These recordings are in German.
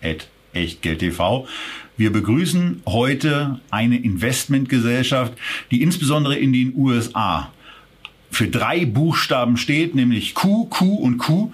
Echtgeld TV. Wir begrüßen heute eine Investmentgesellschaft, die insbesondere in den USA für drei Buchstaben steht, nämlich Q, Q und Q.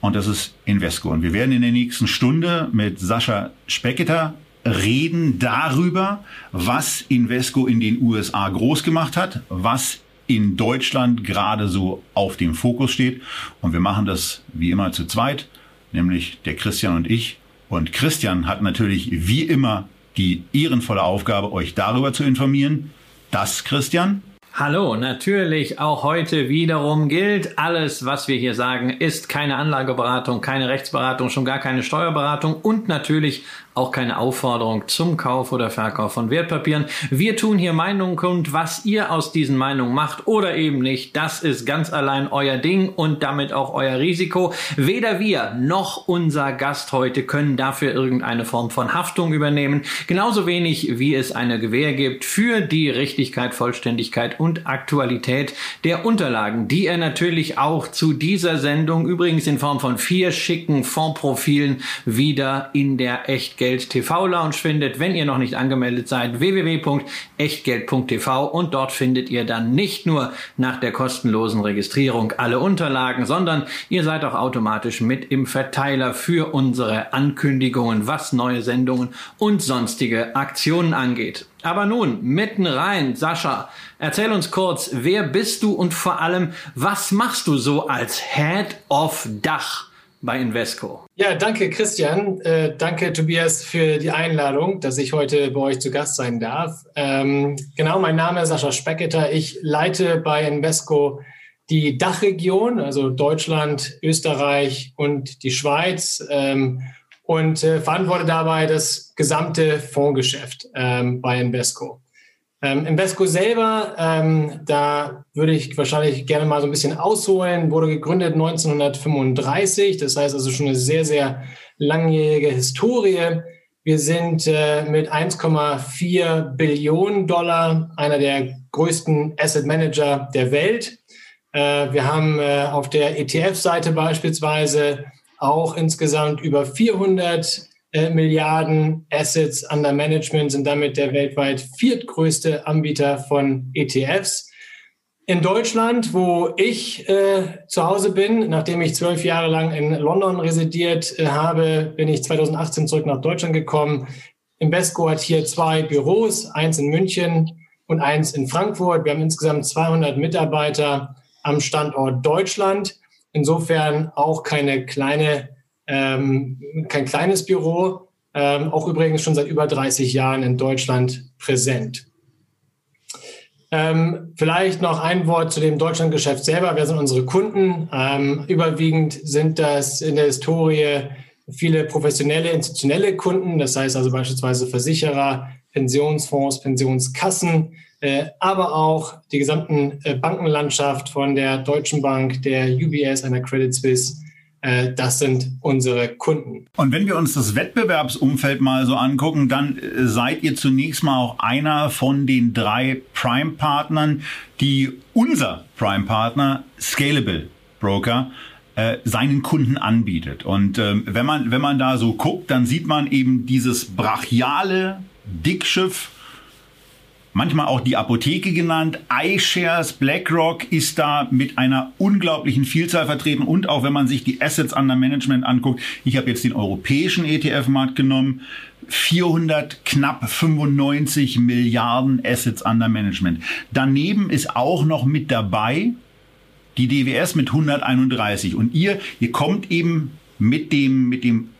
Und das ist Invesco. Und wir werden in der nächsten Stunde mit Sascha Specketer reden darüber, was Invesco in den USA groß gemacht hat, was in Deutschland gerade so auf dem Fokus steht. Und wir machen das wie immer zu zweit, nämlich der Christian und ich. Und Christian hat natürlich wie immer die ehrenvolle Aufgabe, euch darüber zu informieren. Das, Christian, Hallo, natürlich. Auch heute wiederum gilt, alles, was wir hier sagen, ist keine Anlageberatung, keine Rechtsberatung, schon gar keine Steuerberatung. Und natürlich auch keine Aufforderung zum Kauf oder Verkauf von Wertpapieren. Wir tun hier Meinungen kund, was ihr aus diesen Meinungen macht oder eben nicht. Das ist ganz allein euer Ding und damit auch euer Risiko. Weder wir noch unser Gast heute können dafür irgendeine Form von Haftung übernehmen. Genauso wenig wie es eine Gewähr gibt für die Richtigkeit, Vollständigkeit und Aktualität der Unterlagen, die er natürlich auch zu dieser Sendung übrigens in Form von vier schicken Fondprofilen wieder in der echt Echtgeld TV Lounge findet, wenn ihr noch nicht angemeldet seid, www.echtgeld.tv und dort findet ihr dann nicht nur nach der kostenlosen Registrierung alle Unterlagen, sondern ihr seid auch automatisch mit im Verteiler für unsere Ankündigungen, was neue Sendungen und sonstige Aktionen angeht. Aber nun, mitten rein, Sascha, erzähl uns kurz, wer bist du und vor allem, was machst du so als Head of Dach? Bei Invesco. Ja, danke Christian. Äh, danke Tobias für die Einladung, dass ich heute bei euch zu Gast sein darf. Ähm, genau, mein Name ist Sascha Specketer. Ich leite bei Invesco die Dachregion, also Deutschland, Österreich und die Schweiz ähm, und äh, verantworte dabei das gesamte Fondsgeschäft ähm, bei Invesco. Ähm, Invesco selber, ähm, da würde ich wahrscheinlich gerne mal so ein bisschen ausholen, wurde gegründet 1935, das heißt also schon eine sehr, sehr langjährige Historie. Wir sind äh, mit 1,4 Billionen Dollar einer der größten Asset Manager der Welt. Äh, wir haben äh, auf der ETF-Seite beispielsweise auch insgesamt über 400 äh, Milliarden Assets under Management, sind damit der weltweit viertgrößte Anbieter von ETFs. In Deutschland, wo ich äh, zu Hause bin, nachdem ich zwölf Jahre lang in London residiert äh, habe, bin ich 2018 zurück nach Deutschland gekommen. Invesco hat hier zwei Büros, eins in München und eins in Frankfurt. Wir haben insgesamt 200 Mitarbeiter am Standort Deutschland. Insofern auch keine kleine ähm, kein kleines Büro, ähm, auch übrigens schon seit über 30 Jahren in Deutschland präsent. Ähm, vielleicht noch ein Wort zu dem Deutschlandgeschäft selber. Wer sind unsere Kunden? Ähm, überwiegend sind das in der Historie viele professionelle, institutionelle Kunden, das heißt also beispielsweise Versicherer, Pensionsfonds, Pensionskassen, äh, aber auch die gesamten äh, Bankenlandschaft von der Deutschen Bank, der UBS, einer Credit Suisse das sind unsere Kunden. Und wenn wir uns das Wettbewerbsumfeld mal so angucken, dann äh, seid ihr zunächst mal auch einer von den drei Prime-Partnern, die unser Prime-Partner Scalable Broker äh, seinen Kunden anbietet. Und ähm, wenn man wenn man da so guckt, dann sieht man eben dieses brachiale Dickschiff manchmal auch die Apotheke genannt. iShares, BlackRock ist da mit einer unglaublichen Vielzahl vertreten und auch wenn man sich die Assets under Management anguckt, ich habe jetzt den europäischen ETF-Markt genommen, 400 knapp 95 Milliarden Assets under Management. Daneben ist auch noch mit dabei die DWS mit 131 und ihr ihr kommt eben mit dem mit dem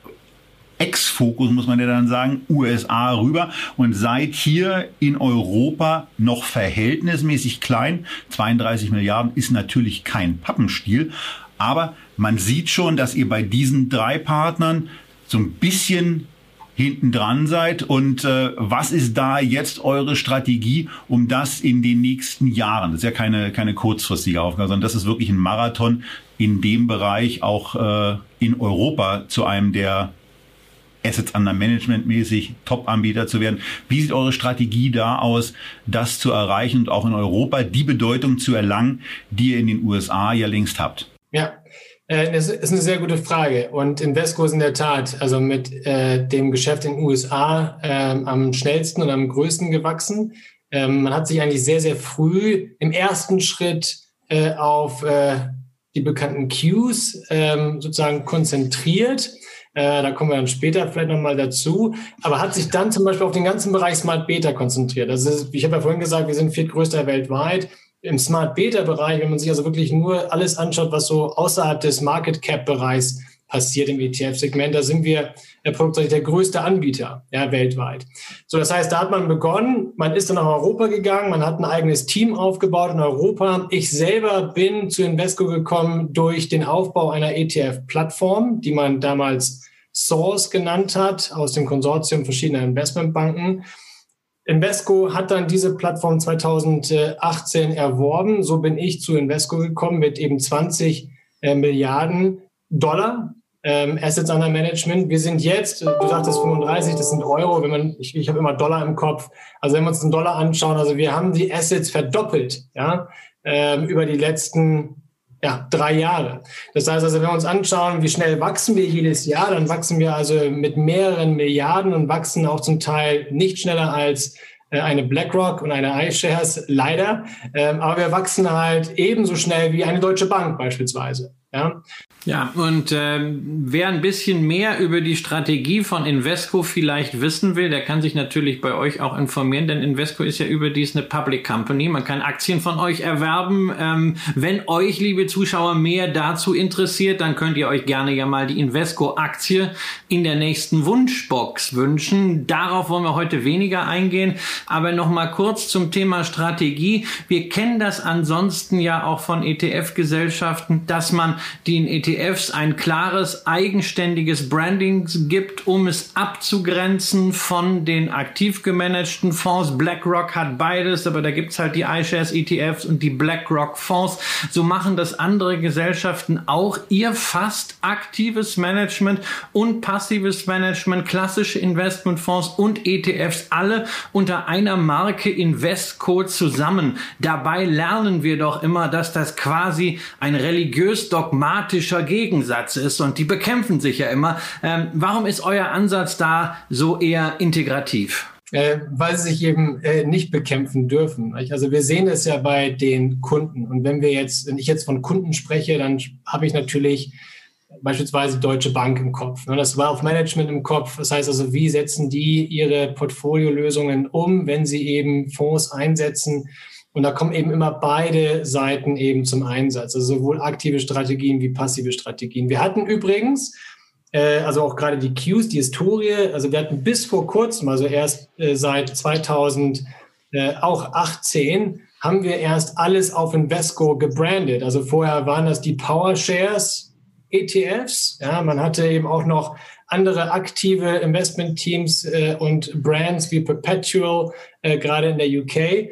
Ex-Fokus, muss man ja dann sagen, USA rüber und seid hier in Europa noch verhältnismäßig klein. 32 Milliarden ist natürlich kein Pappenstiel, aber man sieht schon, dass ihr bei diesen drei Partnern so ein bisschen hinten dran seid und äh, was ist da jetzt eure Strategie, um das in den nächsten Jahren, das ist ja keine, keine kurzfristige Aufgabe, sondern das ist wirklich ein Marathon in dem Bereich auch äh, in Europa zu einem der Assets under Management mäßig Top-Anbieter zu werden. Wie sieht eure Strategie da aus, das zu erreichen und auch in Europa die Bedeutung zu erlangen, die ihr in den USA ja längst habt? Ja, äh, das ist eine sehr gute Frage. Und Invesco ist in der Tat also mit äh, dem Geschäft in den USA äh, am schnellsten und am größten gewachsen. Ähm, man hat sich eigentlich sehr, sehr früh im ersten Schritt äh, auf äh, die bekannten Queues ähm, sozusagen konzentriert. Äh, da kommen wir dann später vielleicht nochmal dazu. Aber hat sich dann zum Beispiel auf den ganzen Bereich Smart Beta konzentriert. Das ist, ich habe ja vorhin gesagt, wir sind viertgrößter weltweit im Smart Beta Bereich, wenn man sich also wirklich nur alles anschaut, was so außerhalb des Market Cap Bereichs passiert im ETF-Segment, da sind wir Produkt der größte Anbieter ja, weltweit. So, das heißt, da hat man begonnen, man ist dann nach Europa gegangen, man hat ein eigenes Team aufgebaut in Europa. Ich selber bin zu Invesco gekommen durch den Aufbau einer ETF-Plattform, die man damals Source genannt hat, aus dem Konsortium verschiedener Investmentbanken. Invesco hat dann diese Plattform 2018 erworben. So bin ich zu Invesco gekommen mit eben 20 äh, Milliarden Dollar ähm, Assets under Management. Wir sind jetzt, du sagtest 35, das sind Euro, wenn man, ich, ich habe immer Dollar im Kopf. Also wenn wir uns den Dollar anschauen, also wir haben die Assets verdoppelt, ja, ähm, über die letzten ja, drei Jahre. Das heißt also, wenn wir uns anschauen, wie schnell wachsen wir jedes Jahr, dann wachsen wir also mit mehreren Milliarden und wachsen auch zum Teil nicht schneller als äh, eine BlackRock und eine iShares, leider. Ähm, aber wir wachsen halt ebenso schnell wie eine Deutsche Bank beispielsweise. Ja, ja und ähm, wer ein bisschen mehr über die Strategie von Invesco vielleicht wissen will, der kann sich natürlich bei euch auch informieren, denn Invesco ist ja überdies eine Public Company. Man kann Aktien von euch erwerben. Ähm, wenn euch, liebe Zuschauer, mehr dazu interessiert, dann könnt ihr euch gerne ja mal die Invesco-Aktie in der nächsten Wunschbox wünschen. Darauf wollen wir heute weniger eingehen. Aber noch mal kurz zum Thema Strategie. Wir kennen das ansonsten ja auch von ETF-Gesellschaften, dass man den ETFs ein klares, eigenständiges Branding gibt, um es abzugrenzen von den aktiv gemanagten Fonds. BlackRock hat beides, aber da gibt's halt die iShares ETFs und die BlackRock Fonds. So machen das andere Gesellschaften auch. Ihr fast aktives Management und passives Management, klassische Investmentfonds und ETFs alle unter einer Marke Investco zusammen. Dabei lernen wir doch immer, dass das quasi ein religiös dogmatischer Gegensatz ist und die bekämpfen sich ja immer. Ähm, warum ist euer Ansatz da so eher integrativ? Äh, weil sie sich eben äh, nicht bekämpfen dürfen. Also wir sehen es ja bei den Kunden. Und wenn wir jetzt, wenn ich jetzt von Kunden spreche, dann habe ich natürlich beispielsweise Deutsche Bank im Kopf. Ne? Das Wealth Management im Kopf. Das heißt also, wie setzen die ihre Portfoliolösungen um, wenn sie eben Fonds einsetzen? Und da kommen eben immer beide Seiten eben zum Einsatz, also sowohl aktive Strategien wie passive Strategien. Wir hatten übrigens, äh, also auch gerade die Qs, die Historie, also wir hatten bis vor kurzem, also erst äh, seit 2000, äh, auch 18, haben wir erst alles auf Invesco gebrandet. Also vorher waren das die Power Shares ETFs. Ja, man hatte eben auch noch andere aktive Investment-Teams äh, und Brands wie Perpetual, äh, gerade in der UK.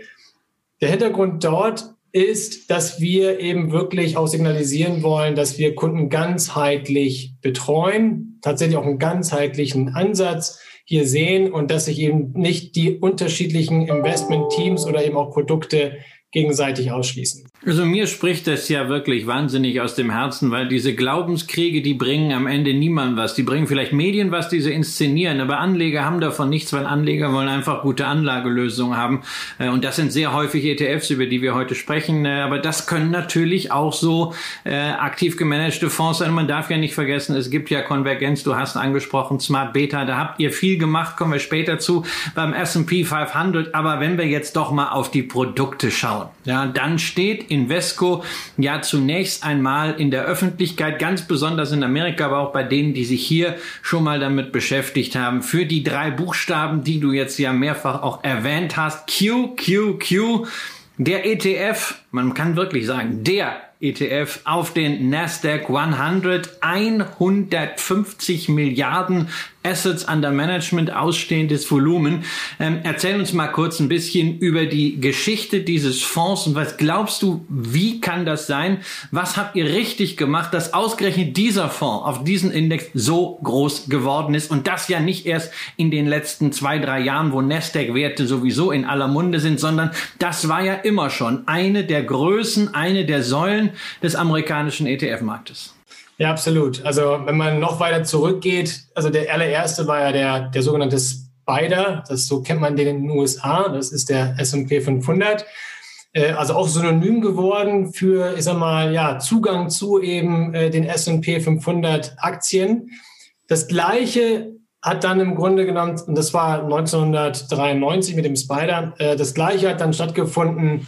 Der Hintergrund dort ist, dass wir eben wirklich auch signalisieren wollen, dass wir Kunden ganzheitlich betreuen, tatsächlich auch einen ganzheitlichen Ansatz hier sehen und dass sich eben nicht die unterschiedlichen Investment-Teams oder eben auch Produkte gegenseitig ausschließen. Also mir spricht das ja wirklich wahnsinnig aus dem Herzen, weil diese Glaubenskriege, die bringen am Ende niemand was. Die bringen vielleicht Medien was, die sie inszenieren, aber Anleger haben davon nichts, weil Anleger wollen einfach gute Anlagelösungen haben. Äh, und das sind sehr häufig ETFs, über die wir heute sprechen. Äh, aber das können natürlich auch so äh, aktiv gemanagte Fonds sein. Man darf ja nicht vergessen, es gibt ja Konvergenz. Du hast angesprochen, Smart Beta. Da habt ihr viel gemacht, kommen wir später zu beim S&P 500. Aber wenn wir jetzt doch mal auf die Produkte schauen, ja, dann steht Invesco ja zunächst einmal in der Öffentlichkeit, ganz besonders in Amerika, aber auch bei denen, die sich hier schon mal damit beschäftigt haben, für die drei Buchstaben, die du jetzt ja mehrfach auch erwähnt hast, Q, Q, Q, der ETF, man kann wirklich sagen, der ETF auf den Nasdaq 100 150 Milliarden Assets under Management ausstehendes Volumen. Ähm, erzähl uns mal kurz ein bisschen über die Geschichte dieses Fonds und was glaubst du, wie kann das sein? Was habt ihr richtig gemacht, dass ausgerechnet dieser Fonds auf diesen Index so groß geworden ist und das ja nicht erst in den letzten zwei, drei Jahren, wo Nasdaq-Werte sowieso in aller Munde sind, sondern das war ja immer schon eine der Größen, eine der Säulen des amerikanischen ETF-Marktes. Ja, absolut. Also wenn man noch weiter zurückgeht, also der allererste war ja der, der sogenannte Spider, das so kennt man den in den USA, das ist der S&P 500. Äh, also auch synonym geworden für, ich sag mal, ja, Zugang zu eben äh, den S&P 500 Aktien. Das gleiche hat dann im Grunde genommen, und das war 1993 mit dem Spider, äh, das gleiche hat dann stattgefunden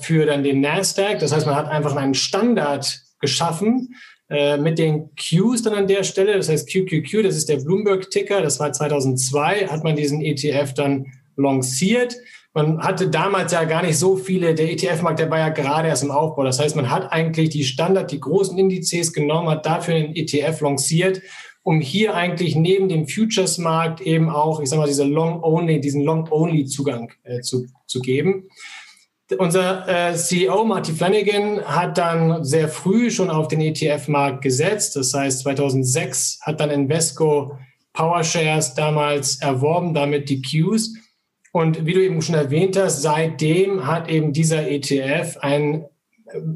für dann den Nasdaq. Das heißt, man hat einfach einen Standard geschaffen, äh, mit den Qs dann an der Stelle, das heißt QQQ, das ist der Bloomberg-Ticker, das war 2002, hat man diesen ETF dann lanciert. Man hatte damals ja gar nicht so viele, der ETF-Markt, der war ja gerade erst im Aufbau. Das heißt, man hat eigentlich die Standard, die großen Indizes genommen, hat dafür einen ETF lanciert, um hier eigentlich neben dem Futures-Markt eben auch, ich sag mal, diese Long-Only, diesen Long-Only-Zugang äh, zu, zu geben. Unser äh, CEO Marty Flanagan hat dann sehr früh schon auf den ETF-Markt gesetzt. Das heißt, 2006 hat dann Invesco PowerShares damals erworben, damit die Qs. Und wie du eben schon erwähnt hast, seitdem hat eben dieser ETF ein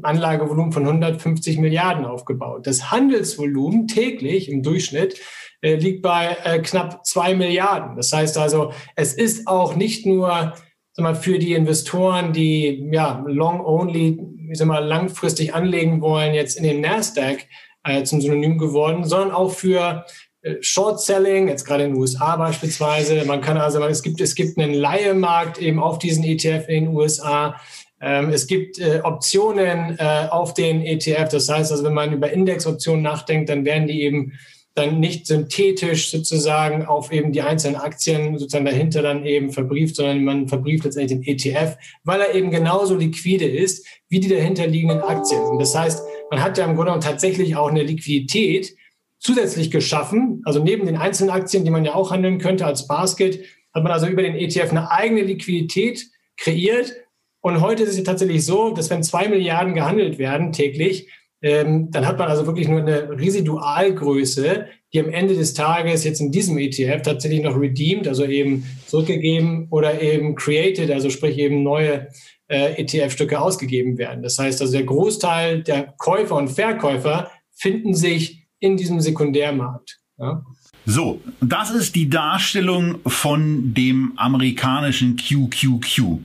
Anlagevolumen von 150 Milliarden aufgebaut. Das Handelsvolumen täglich im Durchschnitt äh, liegt bei äh, knapp zwei Milliarden. Das heißt also, es ist auch nicht nur sag mal, für die Investoren, die ja long only, ich sag mal, langfristig anlegen wollen, jetzt in den Nasdaq äh, zum Synonym geworden, sondern auch für äh, Short Selling, jetzt gerade in den USA beispielsweise. Man kann also, es gibt, es gibt einen Leihemarkt eben auf diesen ETF in den USA. Ähm, es gibt äh, Optionen äh, auf den ETF. Das heißt also, wenn man über Indexoptionen nachdenkt, dann werden die eben dann nicht synthetisch sozusagen auf eben die einzelnen Aktien sozusagen dahinter dann eben verbrieft, sondern man verbrieft letztendlich den ETF, weil er eben genauso liquide ist wie die dahinterliegenden Aktien. Und das heißt, man hat ja im Grunde tatsächlich auch eine Liquidität zusätzlich geschaffen. Also neben den einzelnen Aktien, die man ja auch handeln könnte als Basket, hat man also über den ETF eine eigene Liquidität kreiert. Und heute ist es tatsächlich so, dass wenn zwei Milliarden gehandelt werden täglich, ähm, dann hat man also wirklich nur eine Residualgröße, die am Ende des Tages jetzt in diesem ETF tatsächlich noch redeemed, also eben zurückgegeben oder eben created, also sprich eben neue äh, ETF-Stücke ausgegeben werden. Das heißt also, der Großteil der Käufer und Verkäufer finden sich in diesem Sekundärmarkt. Ja. So, das ist die Darstellung von dem amerikanischen QQQ.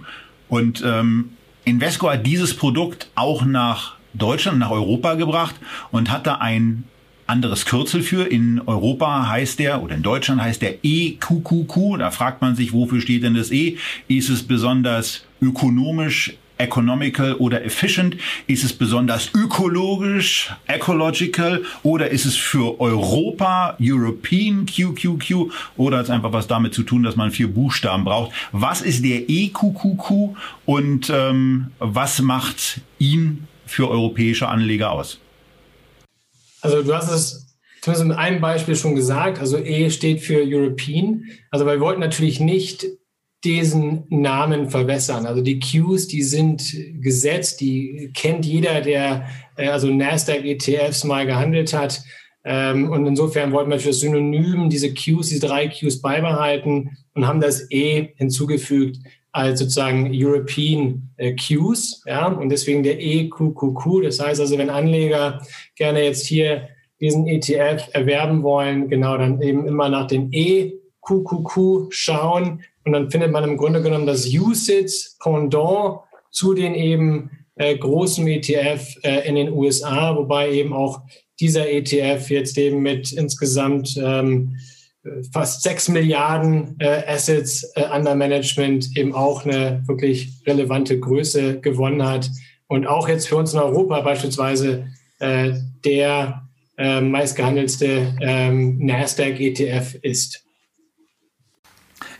Und ähm, Invesco hat dieses Produkt auch nach Deutschland, nach Europa gebracht und hat da ein anderes Kürzel für. In Europa heißt der, oder in Deutschland heißt der EQQQ. Da fragt man sich, wofür steht denn das E? Ist es besonders ökonomisch, economical oder efficient? Ist es besonders ökologisch, ecological oder ist es für Europa, European QQQ oder hat es einfach was damit zu tun, dass man vier Buchstaben braucht? Was ist der EQQQ und ähm, was macht ihn für europäische Anleger aus? Also du hast es zumindest mit einem Beispiel schon gesagt. Also E steht für European. Also wir wollten natürlich nicht diesen Namen verwässern. Also die Qs, die sind gesetzt, die kennt jeder, der äh, also Nasdaq ETFs mal gehandelt hat. Ähm, und insofern wollten wir für das Synonym diese Qs, diese drei Qs beibehalten und haben das E hinzugefügt als sozusagen European äh, Qs, ja, und deswegen der EQQQ. Das heißt also, wenn Anleger gerne jetzt hier diesen ETF erwerben wollen, genau, dann eben immer nach dem EQQQ schauen und dann findet man im Grunde genommen das USITS Pendant zu den eben äh, großen ETF äh, in den USA, wobei eben auch dieser ETF jetzt eben mit insgesamt ähm, fast sechs Milliarden äh, Assets äh, under Management eben auch eine wirklich relevante Größe gewonnen hat und auch jetzt für uns in Europa beispielsweise äh, der äh, meistgehandelste ähm, Nasdaq ETF ist.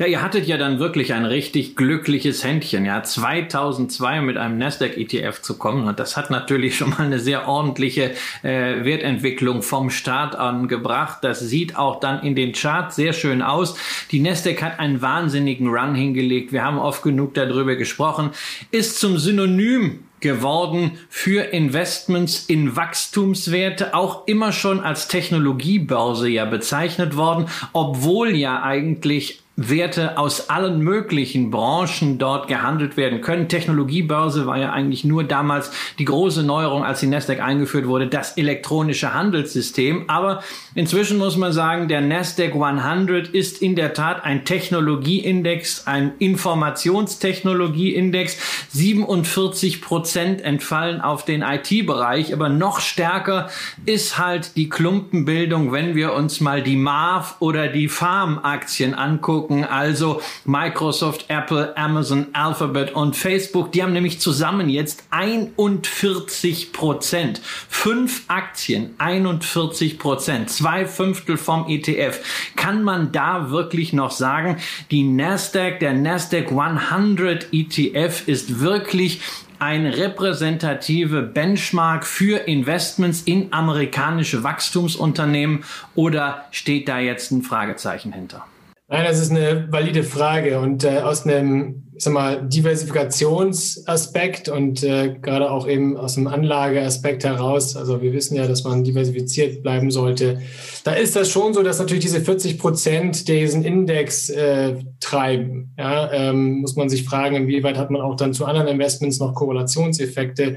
Ja, ihr hattet ja dann wirklich ein richtig glückliches Händchen, ja, 2002 mit einem Nasdaq ETF zu kommen und das hat natürlich schon mal eine sehr ordentliche äh, Wertentwicklung vom Start an gebracht. Das sieht auch dann in den Charts sehr schön aus. Die Nasdaq hat einen wahnsinnigen Run hingelegt. Wir haben oft genug darüber gesprochen. Ist zum Synonym geworden für Investments in Wachstumswerte, auch immer schon als Technologiebörse ja bezeichnet worden, obwohl ja eigentlich Werte aus allen möglichen Branchen dort gehandelt werden können. Technologiebörse war ja eigentlich nur damals die große Neuerung, als die Nasdaq eingeführt wurde, das elektronische Handelssystem. Aber inzwischen muss man sagen, der Nasdaq 100 ist in der Tat ein Technologieindex, ein Informationstechnologieindex. 47 Prozent entfallen auf den IT-Bereich, aber noch stärker ist halt die Klumpenbildung, wenn wir uns mal die MAV oder die Farm-Aktien angucken angucken, also Microsoft, Apple, Amazon, Alphabet und Facebook, die haben nämlich zusammen jetzt 41 Prozent. Fünf Aktien, 41 Prozent, zwei Fünftel vom ETF. Kann man da wirklich noch sagen, die Nasdaq, der Nasdaq 100 ETF ist wirklich ein repräsentative Benchmark für Investments in amerikanische Wachstumsunternehmen oder steht da jetzt ein Fragezeichen hinter? Nein, das ist eine valide Frage und äh, aus einem ich sag mal, Diversifikationsaspekt und äh, gerade auch eben aus dem Anlageaspekt heraus, also wir wissen ja, dass man diversifiziert bleiben sollte, da ist das schon so, dass natürlich diese 40 Prozent diesen Index äh, treiben. Ja, ähm, muss man sich fragen, inwieweit hat man auch dann zu anderen Investments noch Korrelationseffekte.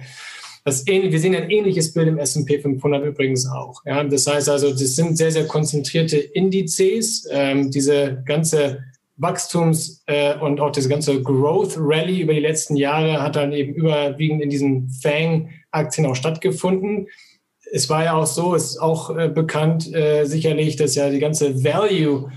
Das wir sehen ein ähnliches Bild im S&P 500 übrigens auch. Ja, das heißt also, das sind sehr, sehr konzentrierte Indizes. Ähm, diese ganze Wachstums- äh, und auch diese ganze Growth Rally über die letzten Jahre hat dann eben überwiegend in diesen Fang-Aktien auch stattgefunden. Es war ja auch so, ist auch äh, bekannt äh, sicherlich, dass ja die ganze Value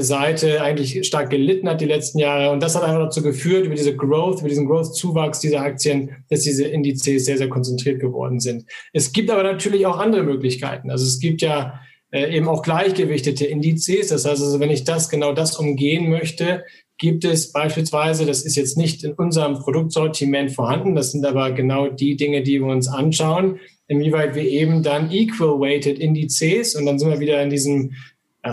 Seite eigentlich stark gelitten hat die letzten Jahre. Und das hat einfach dazu geführt, über diese Growth, über diesen Growth-Zuwachs dieser Aktien, dass diese Indizes sehr, sehr konzentriert geworden sind. Es gibt aber natürlich auch andere Möglichkeiten. Also es gibt ja äh, eben auch gleichgewichtete Indizes. Das heißt also, wenn ich das, genau das umgehen möchte, gibt es beispielsweise, das ist jetzt nicht in unserem Produktsortiment vorhanden, das sind aber genau die Dinge, die wir uns anschauen, inwieweit wir eben dann equal-weighted Indizes und dann sind wir wieder in diesem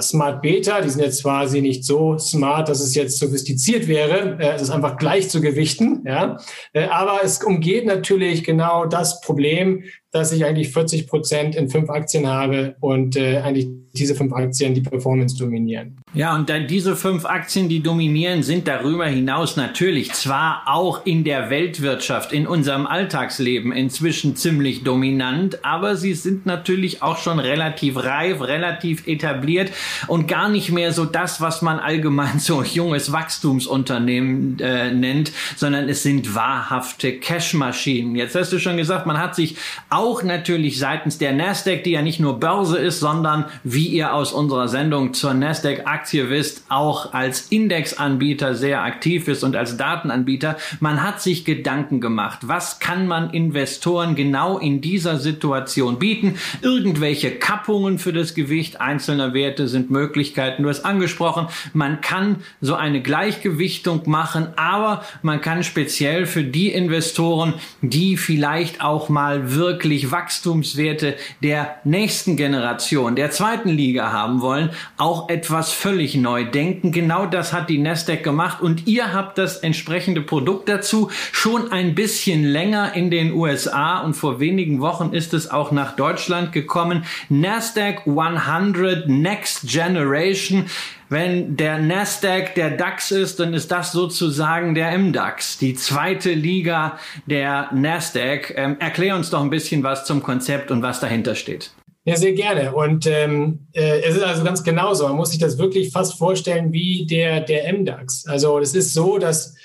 Smart Beta, die sind jetzt quasi nicht so smart, dass es jetzt sophistiziert wäre. Äh, es ist einfach gleich zu gewichten. Ja? Äh, aber es umgeht natürlich genau das Problem, dass ich eigentlich 40 Prozent in fünf Aktien habe und äh, eigentlich diese fünf Aktien die Performance dominieren. Ja, und dann diese fünf Aktien, die dominieren, sind darüber hinaus natürlich zwar auch in der Weltwirtschaft, in unserem Alltagsleben inzwischen ziemlich dominant, aber sie sind natürlich auch schon relativ reif, relativ etabliert und gar nicht mehr so das, was man allgemein so junges Wachstumsunternehmen äh, nennt, sondern es sind wahrhafte Cashmaschinen. Jetzt hast du schon gesagt, man hat sich auch natürlich seitens der Nasdaq, die ja nicht nur Börse ist, sondern wie ihr aus unserer Sendung zur Nasdaq Aktie wisst, auch als Indexanbieter sehr aktiv ist und als Datenanbieter. Man hat sich Gedanken gemacht, was kann man Investoren genau in dieser Situation bieten? Irgendwelche Kappungen für das Gewicht einzelner Werte sind Möglichkeiten. Du hast angesprochen, man kann so eine Gleichgewichtung machen, aber man kann speziell für die Investoren, die vielleicht auch mal wirklich wirklich Wachstumswerte der nächsten Generation, der zweiten Liga haben wollen, auch etwas völlig neu denken. Genau das hat die Nasdaq gemacht und ihr habt das entsprechende Produkt dazu schon ein bisschen länger in den USA und vor wenigen Wochen ist es auch nach Deutschland gekommen. Nasdaq 100 Next Generation. Wenn der Nasdaq der DAX ist, dann ist das sozusagen der MDAX, die zweite Liga der Nasdaq. Ähm, erklär uns doch ein bisschen was zum Konzept und was dahinter steht. Ja, sehr gerne. Und ähm, äh, es ist also ganz genauso. Man muss sich das wirklich fast vorstellen wie der, der MDAX. Also es ist so, dass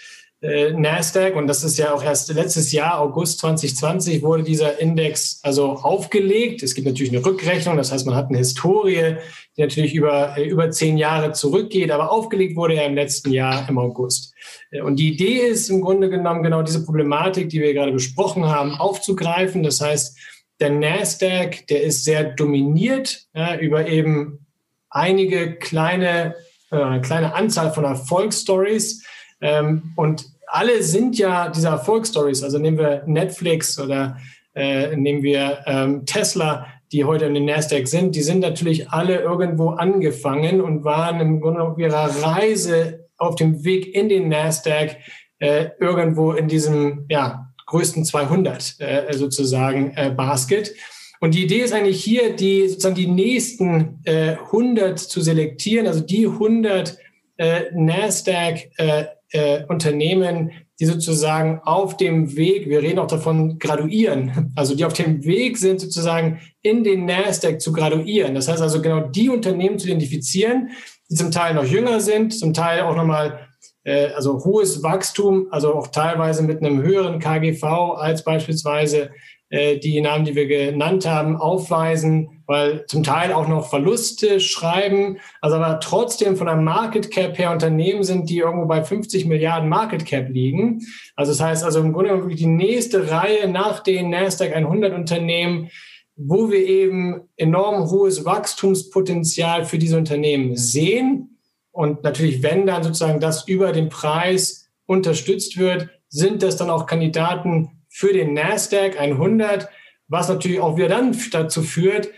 äh, Nasdaq, und das ist ja auch erst letztes Jahr, August 2020, wurde dieser Index also aufgelegt. Es gibt natürlich eine Rückrechnung, das heißt, man hat eine Historie, die natürlich über, äh, über zehn Jahre zurückgeht, aber aufgelegt wurde er im letzten Jahr im August. Äh, und die Idee ist im Grunde genommen genau diese Problematik, die wir gerade besprochen haben, aufzugreifen. Das heißt, der Nasdaq, der ist sehr dominiert ja, über eben einige kleine äh, eine kleine Anzahl von Erfolgsstories. Ähm, und alle sind ja diese Erfolgsstories. Also nehmen wir Netflix oder äh, nehmen wir ähm, Tesla, die heute in den Nasdaq sind. Die sind natürlich alle irgendwo angefangen und waren im Grunde auf ihrer Reise auf dem Weg in den Nasdaq äh, irgendwo in diesem ja, größten 200 äh, sozusagen äh, Basket. Und die Idee ist eigentlich hier, die sozusagen die nächsten äh, 100 zu selektieren, also die 100 äh, Nasdaq äh, äh, Unternehmen, die sozusagen auf dem Weg, wir reden auch davon graduieren, also die auf dem Weg sind sozusagen in den Nasdaq zu graduieren. Das heißt also genau die Unternehmen zu identifizieren, die zum Teil noch jünger sind, zum Teil auch nochmal äh, also hohes Wachstum, also auch teilweise mit einem höheren KGV als beispielsweise die Namen, die wir genannt haben, aufweisen, weil zum Teil auch noch Verluste schreiben, also aber trotzdem von der Market Cap her Unternehmen sind, die irgendwo bei 50 Milliarden Market Cap liegen. Also das heißt also im Grunde genommen die nächste Reihe nach den Nasdaq 100 Unternehmen, wo wir eben enorm hohes Wachstumspotenzial für diese Unternehmen sehen und natürlich, wenn dann sozusagen das über den Preis unterstützt wird, sind das dann auch Kandidaten für den Nasdaq 100, was natürlich auch wieder dann dazu führt,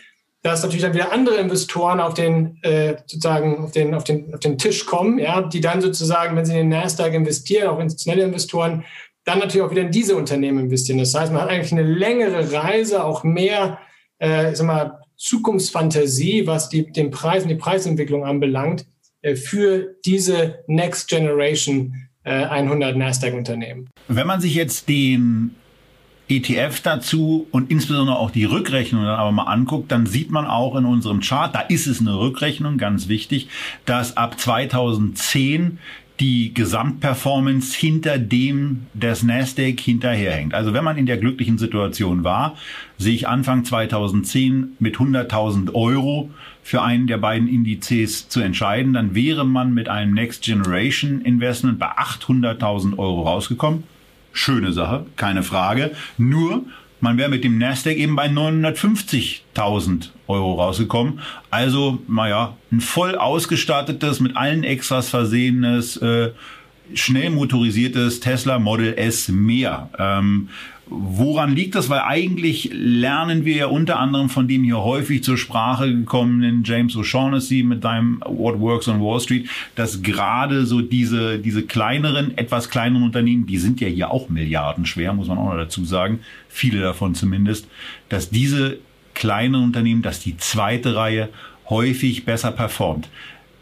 dass natürlich dann wieder andere Investoren auf den äh, sozusagen auf den, auf den auf den Tisch kommen, ja, die dann sozusagen, wenn sie in den Nasdaq investieren, auch institutionelle Investoren, dann natürlich auch wieder in diese Unternehmen investieren. Das heißt, man hat eigentlich eine längere Reise, auch mehr, äh, sag mal, Zukunftsfantasie, was die, den Preis und die Preisentwicklung anbelangt, äh, für diese Next Generation 100 äh, Nasdaq-Unternehmen. Wenn man sich jetzt den ETF dazu und insbesondere auch die Rückrechnung dann aber mal anguckt, dann sieht man auch in unserem Chart, da ist es eine Rückrechnung, ganz wichtig, dass ab 2010 die Gesamtperformance hinter dem des Nasdaq hinterherhängt. Also wenn man in der glücklichen Situation war, sich Anfang 2010 mit 100.000 Euro für einen der beiden Indizes zu entscheiden, dann wäre man mit einem Next Generation Investment bei 800.000 Euro rausgekommen. Schöne Sache, keine Frage. Nur man wäre mit dem Nasdaq eben bei 950.000 Euro rausgekommen. Also, naja, ein voll ausgestattetes, mit allen Extras versehenes, äh, schnell motorisiertes Tesla Model S mehr. Ähm, Woran liegt das? Weil eigentlich lernen wir ja unter anderem von dem hier häufig zur Sprache gekommenen James O'Shaughnessy mit seinem What Works on Wall Street, dass gerade so diese, diese kleineren, etwas kleineren Unternehmen, die sind ja hier auch milliardenschwer, muss man auch noch dazu sagen, viele davon zumindest, dass diese kleineren Unternehmen, dass die zweite Reihe häufig besser performt.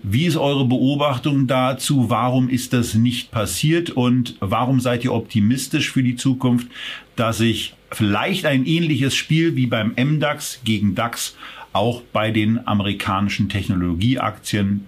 Wie ist eure Beobachtung dazu? Warum ist das nicht passiert und warum seid ihr optimistisch für die Zukunft, dass sich vielleicht ein ähnliches Spiel wie beim MDAX gegen DAX auch bei den amerikanischen Technologieaktien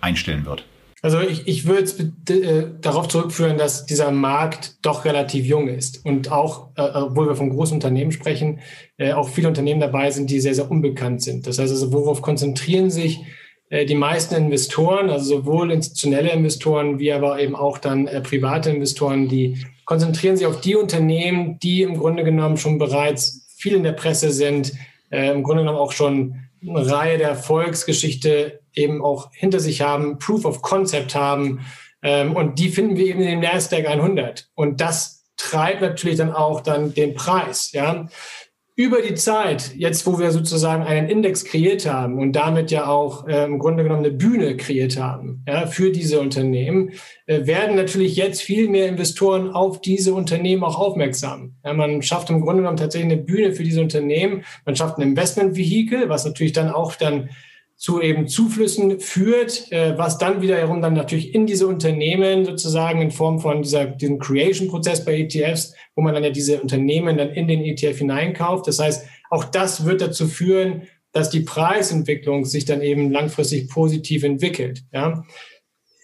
einstellen wird? Also ich, ich würde äh, darauf zurückführen, dass dieser Markt doch relativ jung ist und auch, äh, obwohl wir von großen Unternehmen sprechen, äh, auch viele Unternehmen dabei sind, die sehr, sehr unbekannt sind. Das heißt also, worauf konzentrieren sich die meisten Investoren, also sowohl institutionelle Investoren wie aber eben auch dann äh, private Investoren, die konzentrieren sich auf die Unternehmen, die im Grunde genommen schon bereits viel in der Presse sind, äh, im Grunde genommen auch schon eine Reihe der Erfolgsgeschichte eben auch hinter sich haben, Proof of Concept haben. Ähm, und die finden wir eben in dem Nasdaq 100. Und das treibt natürlich dann auch dann den Preis. Ja, über die Zeit, jetzt wo wir sozusagen einen Index kreiert haben und damit ja auch äh, im Grunde genommen eine Bühne kreiert haben ja, für diese Unternehmen, äh, werden natürlich jetzt viel mehr Investoren auf diese Unternehmen auch aufmerksam. Ja, man schafft im Grunde genommen tatsächlich eine Bühne für diese Unternehmen. Man schafft ein Investmentvehikel, was natürlich dann auch dann zu eben Zuflüssen führt, äh, was dann wiederum dann natürlich in diese Unternehmen sozusagen in Form von dieser, diesem Creation-Prozess bei ETFs, wo man dann ja diese Unternehmen dann in den ETF hineinkauft. Das heißt, auch das wird dazu führen, dass die Preisentwicklung sich dann eben langfristig positiv entwickelt. Ja.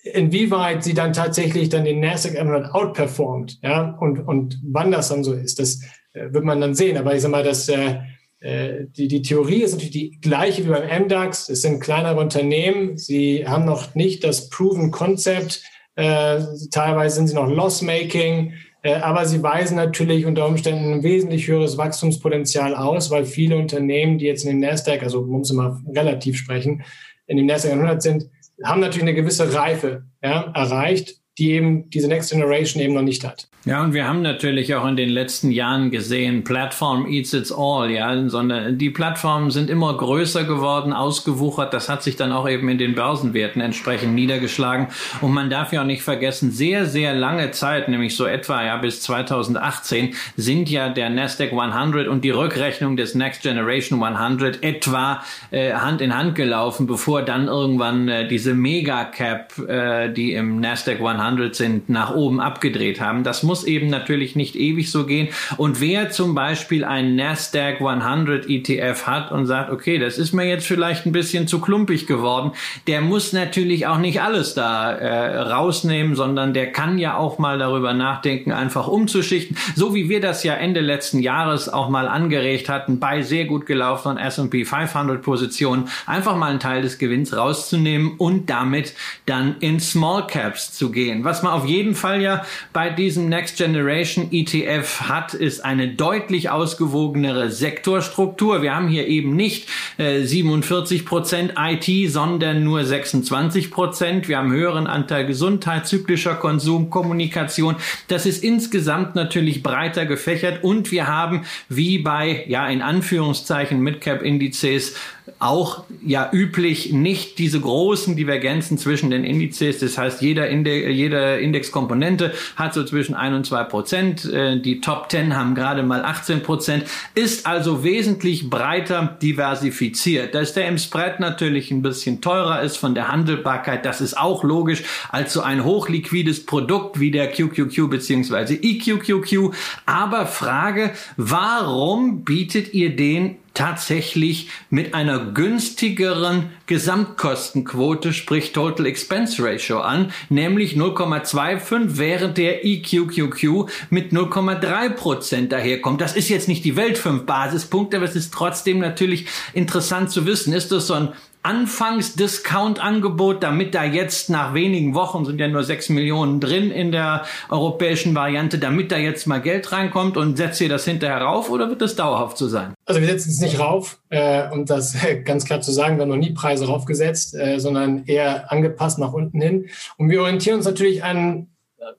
Inwieweit sie dann tatsächlich dann den Nasdaq 100 outperformt, ja, und, und wann das dann so ist, das äh, wird man dann sehen. Aber ich sag mal, dass äh, die, die Theorie ist natürlich die gleiche wie beim MDAX. Es sind kleinere Unternehmen. Sie haben noch nicht das Proven Concept. Äh, teilweise sind sie noch Loss-Making. Äh, aber sie weisen natürlich unter Umständen ein wesentlich höheres Wachstumspotenzial aus, weil viele Unternehmen, die jetzt in den Nasdaq, also muss man mal relativ sprechen, in dem Nasdaq 100 sind, haben natürlich eine gewisse Reife ja, erreicht, die eben diese Next Generation eben noch nicht hat. Ja, und wir haben natürlich auch in den letzten Jahren gesehen, Plattform eats its all, ja, sondern die Plattformen sind immer größer geworden, ausgewuchert. Das hat sich dann auch eben in den Börsenwerten entsprechend niedergeschlagen. Und man darf ja auch nicht vergessen, sehr, sehr lange Zeit, nämlich so etwa ja bis 2018, sind ja der Nasdaq 100 und die Rückrechnung des Next Generation 100 etwa äh, Hand in Hand gelaufen, bevor dann irgendwann äh, diese Mega-Cap, äh, die im Nasdaq 100 sind, nach oben abgedreht haben. Das muss eben natürlich nicht ewig so gehen. Und wer zum Beispiel einen Nasdaq 100 ETF hat und sagt, okay, das ist mir jetzt vielleicht ein bisschen zu klumpig geworden, der muss natürlich auch nicht alles da äh, rausnehmen, sondern der kann ja auch mal darüber nachdenken, einfach umzuschichten. So wie wir das ja Ende letzten Jahres auch mal angeregt hatten, bei sehr gut gelaufenen S&P 500 Positionen, einfach mal einen Teil des Gewinns rauszunehmen und damit dann in Small Caps zu gehen. Was man auf jeden Fall ja bei diesem Next Generation ETF hat, ist eine deutlich ausgewogenere Sektorstruktur. Wir haben hier eben nicht äh, 47 Prozent IT, sondern nur 26 Prozent. Wir haben höheren Anteil Gesundheit, zyklischer Konsum, Kommunikation. Das ist insgesamt natürlich breiter gefächert und wir haben wie bei, ja, in Anführungszeichen Midcap-Indizes auch ja üblich nicht diese großen Divergenzen zwischen den Indizes. Das heißt, jeder Inde jede Indexkomponente hat so zwischen ein und zwei Prozent. Äh, die Top 10 haben gerade mal 18 Prozent. Ist also wesentlich breiter diversifiziert. Dass der im Spread natürlich ein bisschen teurer ist von der Handelbarkeit, das ist auch logisch als so ein hochliquides Produkt wie der QQQ bzw. EQQQ. Aber Frage, warum bietet ihr den tatsächlich mit einer günstigeren Gesamtkostenquote, sprich Total Expense Ratio an, nämlich 0,25, während der EQQQ mit 0,3 Prozent daherkommt. Das ist jetzt nicht die Welt 5 Basispunkte, aber es ist trotzdem natürlich interessant zu wissen. Ist das so ein Anfangs-Discount-Angebot, damit da jetzt nach wenigen Wochen sind ja nur sechs Millionen drin in der europäischen Variante, damit da jetzt mal Geld reinkommt und setzt ihr das hinterher rauf oder wird das dauerhaft so sein? Also wir setzen es nicht rauf, äh, um das ganz klar zu sagen, wir haben noch nie Preise raufgesetzt, äh, sondern eher angepasst nach unten hin. Und wir orientieren uns natürlich an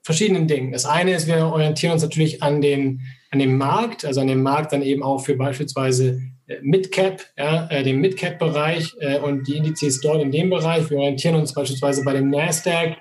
verschiedenen Dingen. Das eine ist, wir orientieren uns natürlich an den, an dem Markt, also an dem Markt dann eben auch für beispielsweise Midcap, ja, äh, dem Midcap-Bereich äh, und die Indizes dort in dem Bereich. Wir orientieren uns beispielsweise bei dem Nasdaq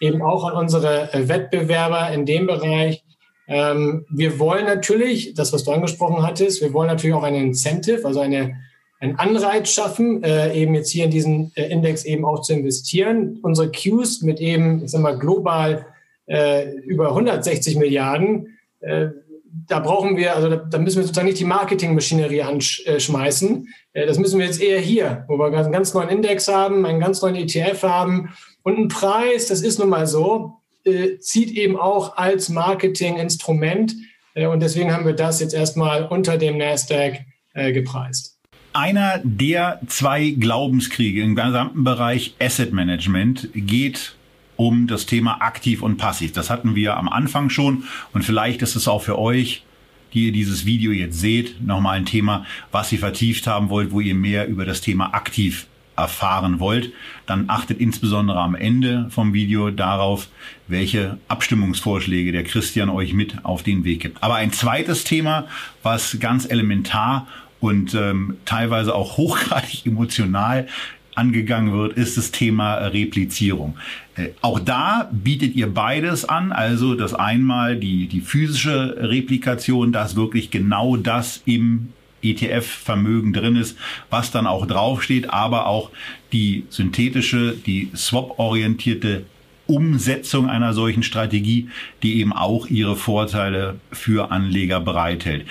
eben auch an unsere äh, Wettbewerber in dem Bereich. Ähm, wir wollen natürlich, das, was du angesprochen hattest, wir wollen natürlich auch einen Incentive, also eine, einen Anreiz schaffen, äh, eben jetzt hier in diesen äh, Index eben auch zu investieren. Unsere Qs mit eben, ich sag mal, global äh, über 160 Milliarden äh, da brauchen wir, also da, da, müssen wir sozusagen nicht die Marketingmaschinerie anschmeißen. Äh, das müssen wir jetzt eher hier, wo wir einen ganz neuen Index haben, einen ganz neuen ETF haben und ein Preis, das ist nun mal so, äh, zieht eben auch als Marketinginstrument. Äh, und deswegen haben wir das jetzt erstmal unter dem Nasdaq gepreist. Einer der zwei Glaubenskriege im gesamten Bereich Asset Management geht um das Thema aktiv und passiv. Das hatten wir am Anfang schon und vielleicht ist es auch für euch, die ihr dieses Video jetzt seht, nochmal ein Thema, was ihr vertieft haben wollt, wo ihr mehr über das Thema aktiv erfahren wollt, dann achtet insbesondere am Ende vom Video darauf, welche Abstimmungsvorschläge der Christian euch mit auf den Weg gibt. Aber ein zweites Thema, was ganz elementar und ähm, teilweise auch hochgradig emotional angegangen wird, ist das Thema Replizierung. Äh, auch da bietet ihr beides an, also das einmal die, die physische Replikation, dass wirklich genau das im ETF-Vermögen drin ist, was dann auch draufsteht, aber auch die synthetische, die swap-orientierte Umsetzung einer solchen Strategie, die eben auch ihre Vorteile für Anleger bereithält.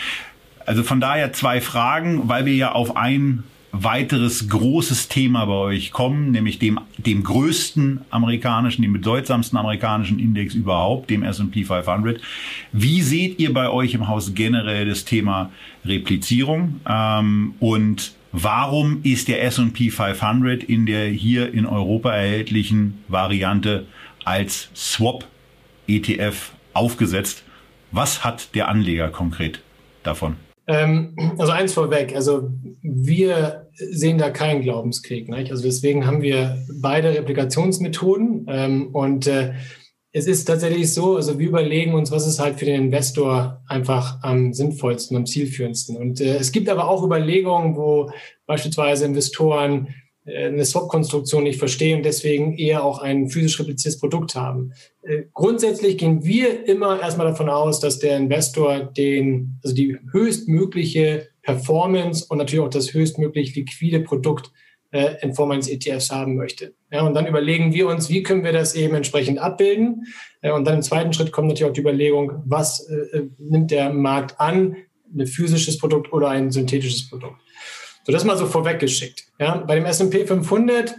Also von daher zwei Fragen, weil wir ja auf ein weiteres großes Thema bei euch kommen, nämlich dem, dem größten amerikanischen, dem bedeutsamsten amerikanischen Index überhaupt, dem S&P 500. Wie seht ihr bei euch im Haus generell das Thema Replizierung ähm, und warum ist der S&P 500 in der hier in Europa erhältlichen Variante als Swap ETF aufgesetzt? Was hat der Anleger konkret davon? Ähm, also eins vorweg, also wir sehen da keinen Glaubenskrieg. Nicht? Also deswegen haben wir beide Replikationsmethoden ähm, und äh, es ist tatsächlich so, also wir überlegen uns, was ist halt für den Investor einfach am sinnvollsten, am zielführendsten. Und äh, es gibt aber auch Überlegungen, wo beispielsweise Investoren eine Swap-Konstruktion nicht verstehen und deswegen eher auch ein physisch repliziertes Produkt haben. Äh, grundsätzlich gehen wir immer erstmal davon aus, dass der Investor den, also die höchstmögliche Performance und natürlich auch das höchstmöglich liquide Produkt äh, in Form eines ETFs haben möchte. Ja, und dann überlegen wir uns, wie können wir das eben entsprechend abbilden. Äh, und dann im zweiten Schritt kommt natürlich auch die Überlegung, was äh, äh nimmt der Markt an, ein physisches Produkt oder ein synthetisches Produkt. So, das mal so vorweggeschickt. Ja, bei dem S&P 500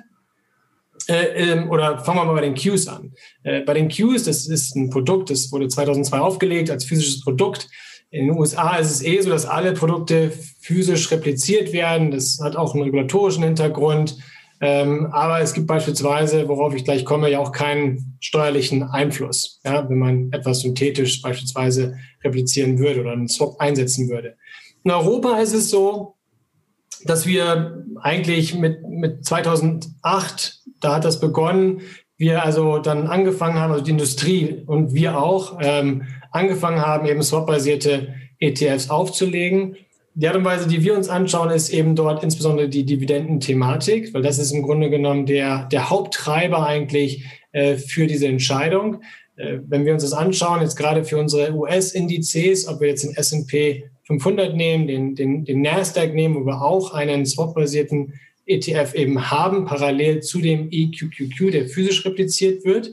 äh, ähm, oder fangen wir mal bei den Qs an. Äh, bei den Qs, das ist ein Produkt, das wurde 2002 aufgelegt als physisches Produkt. In den USA ist es eh so, dass alle Produkte physisch repliziert werden. Das hat auch einen regulatorischen Hintergrund. Ähm, aber es gibt beispielsweise, worauf ich gleich komme, ja auch keinen steuerlichen Einfluss, ja, wenn man etwas synthetisch beispielsweise replizieren würde oder einen Swap einsetzen würde. In Europa ist es so, dass wir eigentlich mit, mit 2008, da hat das begonnen, wir also dann angefangen haben, also die Industrie und wir auch, ähm, angefangen haben, eben swap-basierte ETFs aufzulegen. Die Art und Weise, die wir uns anschauen, ist eben dort insbesondere die Dividendenthematik, weil das ist im Grunde genommen der, der Haupttreiber eigentlich äh, für diese Entscheidung. Äh, wenn wir uns das anschauen, jetzt gerade für unsere US-Indizes, ob wir jetzt den S&P 500 nehmen, den, den, den Nasdaq nehmen, wo wir auch einen swap-basierten ETF eben haben, parallel zu dem EQQQ, der physisch repliziert wird,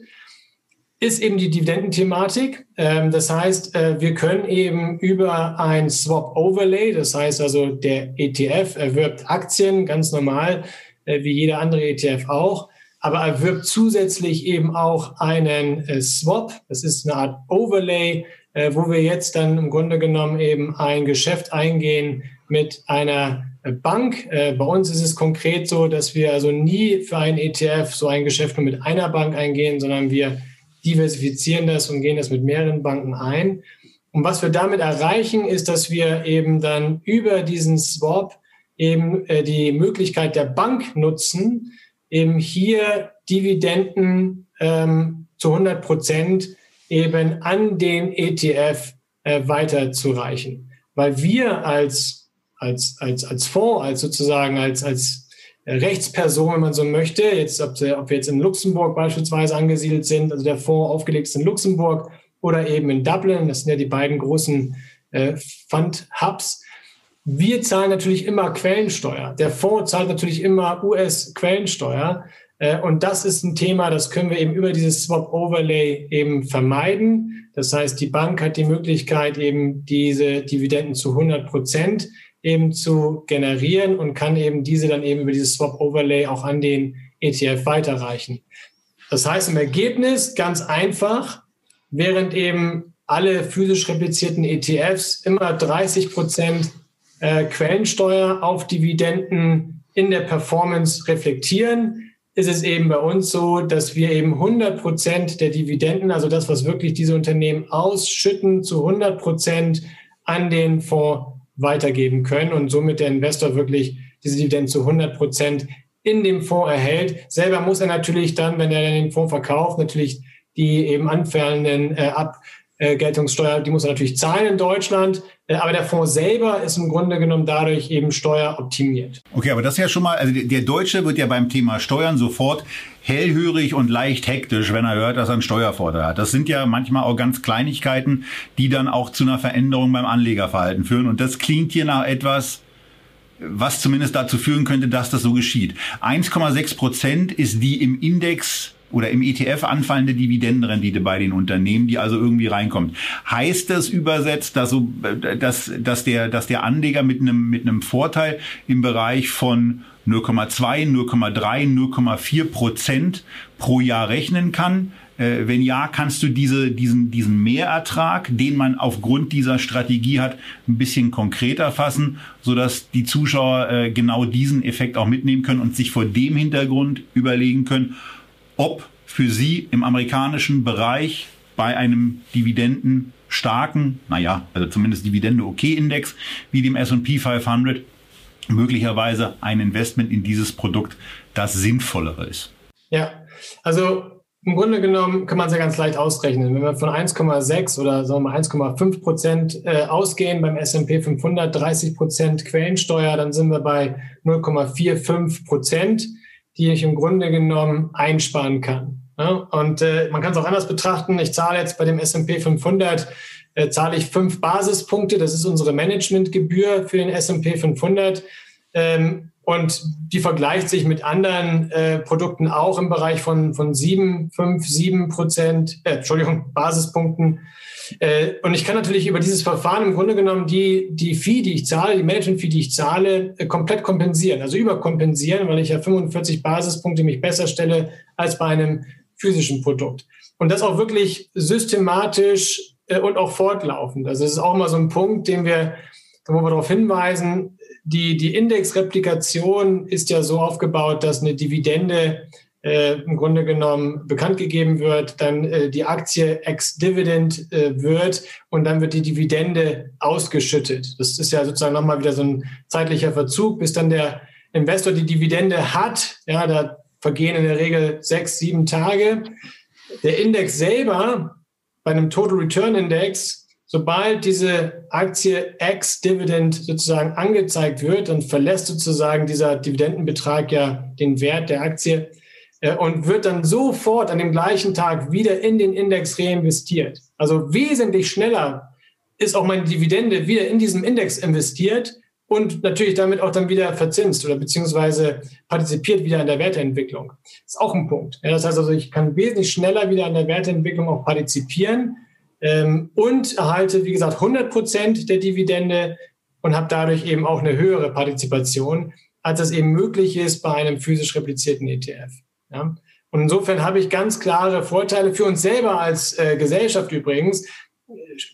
ist eben die Dividendenthematik. Ähm, das heißt, äh, wir können eben über ein Swap Overlay, das heißt also der ETF erwirbt Aktien ganz normal, äh, wie jeder andere ETF auch, aber erwirbt zusätzlich eben auch einen äh, Swap. Das ist eine Art Overlay, wo wir jetzt dann im Grunde genommen eben ein Geschäft eingehen mit einer Bank. Bei uns ist es konkret so, dass wir also nie für einen ETF so ein Geschäft nur mit einer Bank eingehen, sondern wir diversifizieren das und gehen das mit mehreren Banken ein. Und was wir damit erreichen, ist, dass wir eben dann über diesen Swap eben äh, die Möglichkeit der Bank nutzen, eben hier Dividenden ähm, zu 100 Prozent eben an den ETF äh, weiterzureichen. Weil wir als, als, als, als Fonds, als sozusagen als, als Rechtsperson, wenn man so möchte, jetzt, ob, ob wir jetzt in Luxemburg beispielsweise angesiedelt sind, also der Fonds aufgelegt ist in Luxemburg oder eben in Dublin, das sind ja die beiden großen äh, Fund-Hubs. Wir zahlen natürlich immer Quellensteuer. Der Fonds zahlt natürlich immer US-Quellensteuer. Äh, und das ist ein Thema, das können wir eben über dieses Swap-Overlay eben vermeiden. Das heißt, die Bank hat die Möglichkeit, eben diese Dividenden zu 100 Prozent eben zu generieren und kann eben diese dann eben über dieses Swap Overlay auch an den ETF weiterreichen. Das heißt im Ergebnis ganz einfach, während eben alle physisch replizierten ETFs immer 30 Prozent äh, Quellensteuer auf Dividenden in der Performance reflektieren, ist es eben bei uns so, dass wir eben 100 Prozent der Dividenden, also das, was wirklich diese Unternehmen ausschütten, zu 100 Prozent an den Fonds weitergeben können und somit der Investor wirklich diese Dividenden zu 100 Prozent in dem Fonds erhält. Selber muss er natürlich dann, wenn er den Fonds verkauft, natürlich die eben anfallenden äh, Abgeltungssteuer, die muss er natürlich zahlen in Deutschland. Äh, aber der Fonds selber ist im Grunde genommen dadurch eben steueroptimiert. Okay, aber das ist ja schon mal, also der Deutsche wird ja beim Thema Steuern sofort hellhörig und leicht hektisch, wenn er hört, dass er einen Steuervorteil hat. Das sind ja manchmal auch ganz Kleinigkeiten, die dann auch zu einer Veränderung beim Anlegerverhalten führen. Und das klingt hier nach etwas, was zumindest dazu führen könnte, dass das so geschieht. 1,6 Prozent ist die im Index oder im ETF anfallende Dividendenrendite bei den Unternehmen, die also irgendwie reinkommt. Heißt das übersetzt, dass, so, dass, dass, der, dass der Anleger mit einem, mit einem Vorteil im Bereich von 0,2, 0,3, 0,4 Prozent pro Jahr rechnen kann? Äh, wenn ja, kannst du diese, diesen, diesen Mehrertrag, den man aufgrund dieser Strategie hat, ein bisschen konkreter fassen, sodass die Zuschauer äh, genau diesen Effekt auch mitnehmen können und sich vor dem Hintergrund überlegen können, ob für Sie im amerikanischen Bereich bei einem Dividenden starken, naja, also zumindest Dividende-Okay-Index wie dem S&P 500 möglicherweise ein Investment in dieses Produkt das sinnvollere ist. Ja, also im Grunde genommen kann man es ja ganz leicht ausrechnen. Wenn wir von 1,6 oder sagen wir mal 1,5 Prozent äh, ausgehen beim S&P 500, 30 Prozent Quellensteuer, dann sind wir bei 0,45 Prozent, die ich im Grunde genommen einsparen kann. Und äh, man kann es auch anders betrachten. Ich zahle jetzt bei dem S&P 500 äh, zahle ich fünf Basispunkte. Das ist unsere Managementgebühr für den S&P 500. Ähm, und die vergleicht sich mit anderen äh, Produkten auch im Bereich von, von sieben, fünf, sieben Prozent, äh, Entschuldigung, Basispunkten. Äh, und ich kann natürlich über dieses Verfahren im Grunde genommen die, die Fee, die ich zahle, die Management-Fee, die ich zahle, äh, komplett kompensieren, also überkompensieren, weil ich ja 45 Basispunkte mich besser stelle als bei einem physischen Produkt. Und das auch wirklich systematisch äh, und auch fortlaufend. Also das ist auch mal so ein Punkt, den wir, wo wir darauf hinweisen, die, die Indexreplikation ist ja so aufgebaut, dass eine Dividende äh, im Grunde genommen bekannt gegeben wird, dann äh, die Aktie ex-Dividend äh, wird und dann wird die Dividende ausgeschüttet. Das ist ja sozusagen nochmal wieder so ein zeitlicher Verzug, bis dann der Investor die Dividende hat. Ja, da vergehen in der Regel sechs, sieben Tage. Der Index selber bei einem Total Return Index, sobald diese Aktie ex-Dividend sozusagen angezeigt wird, dann verlässt sozusagen dieser Dividendenbetrag ja den Wert der Aktie äh, und wird dann sofort an dem gleichen Tag wieder in den Index reinvestiert. Also wesentlich schneller ist auch meine Dividende wieder in diesem Index investiert und natürlich damit auch dann wieder verzinst oder beziehungsweise partizipiert wieder an der Werteentwicklung. Das ist auch ein Punkt. Das heißt also, ich kann wesentlich schneller wieder an der Werteentwicklung auch partizipieren ähm, und erhalte, wie gesagt, 100 Prozent der Dividende und habe dadurch eben auch eine höhere Partizipation, als das eben möglich ist bei einem physisch replizierten ETF. Ja? Und insofern habe ich ganz klare Vorteile für uns selber als äh, Gesellschaft übrigens,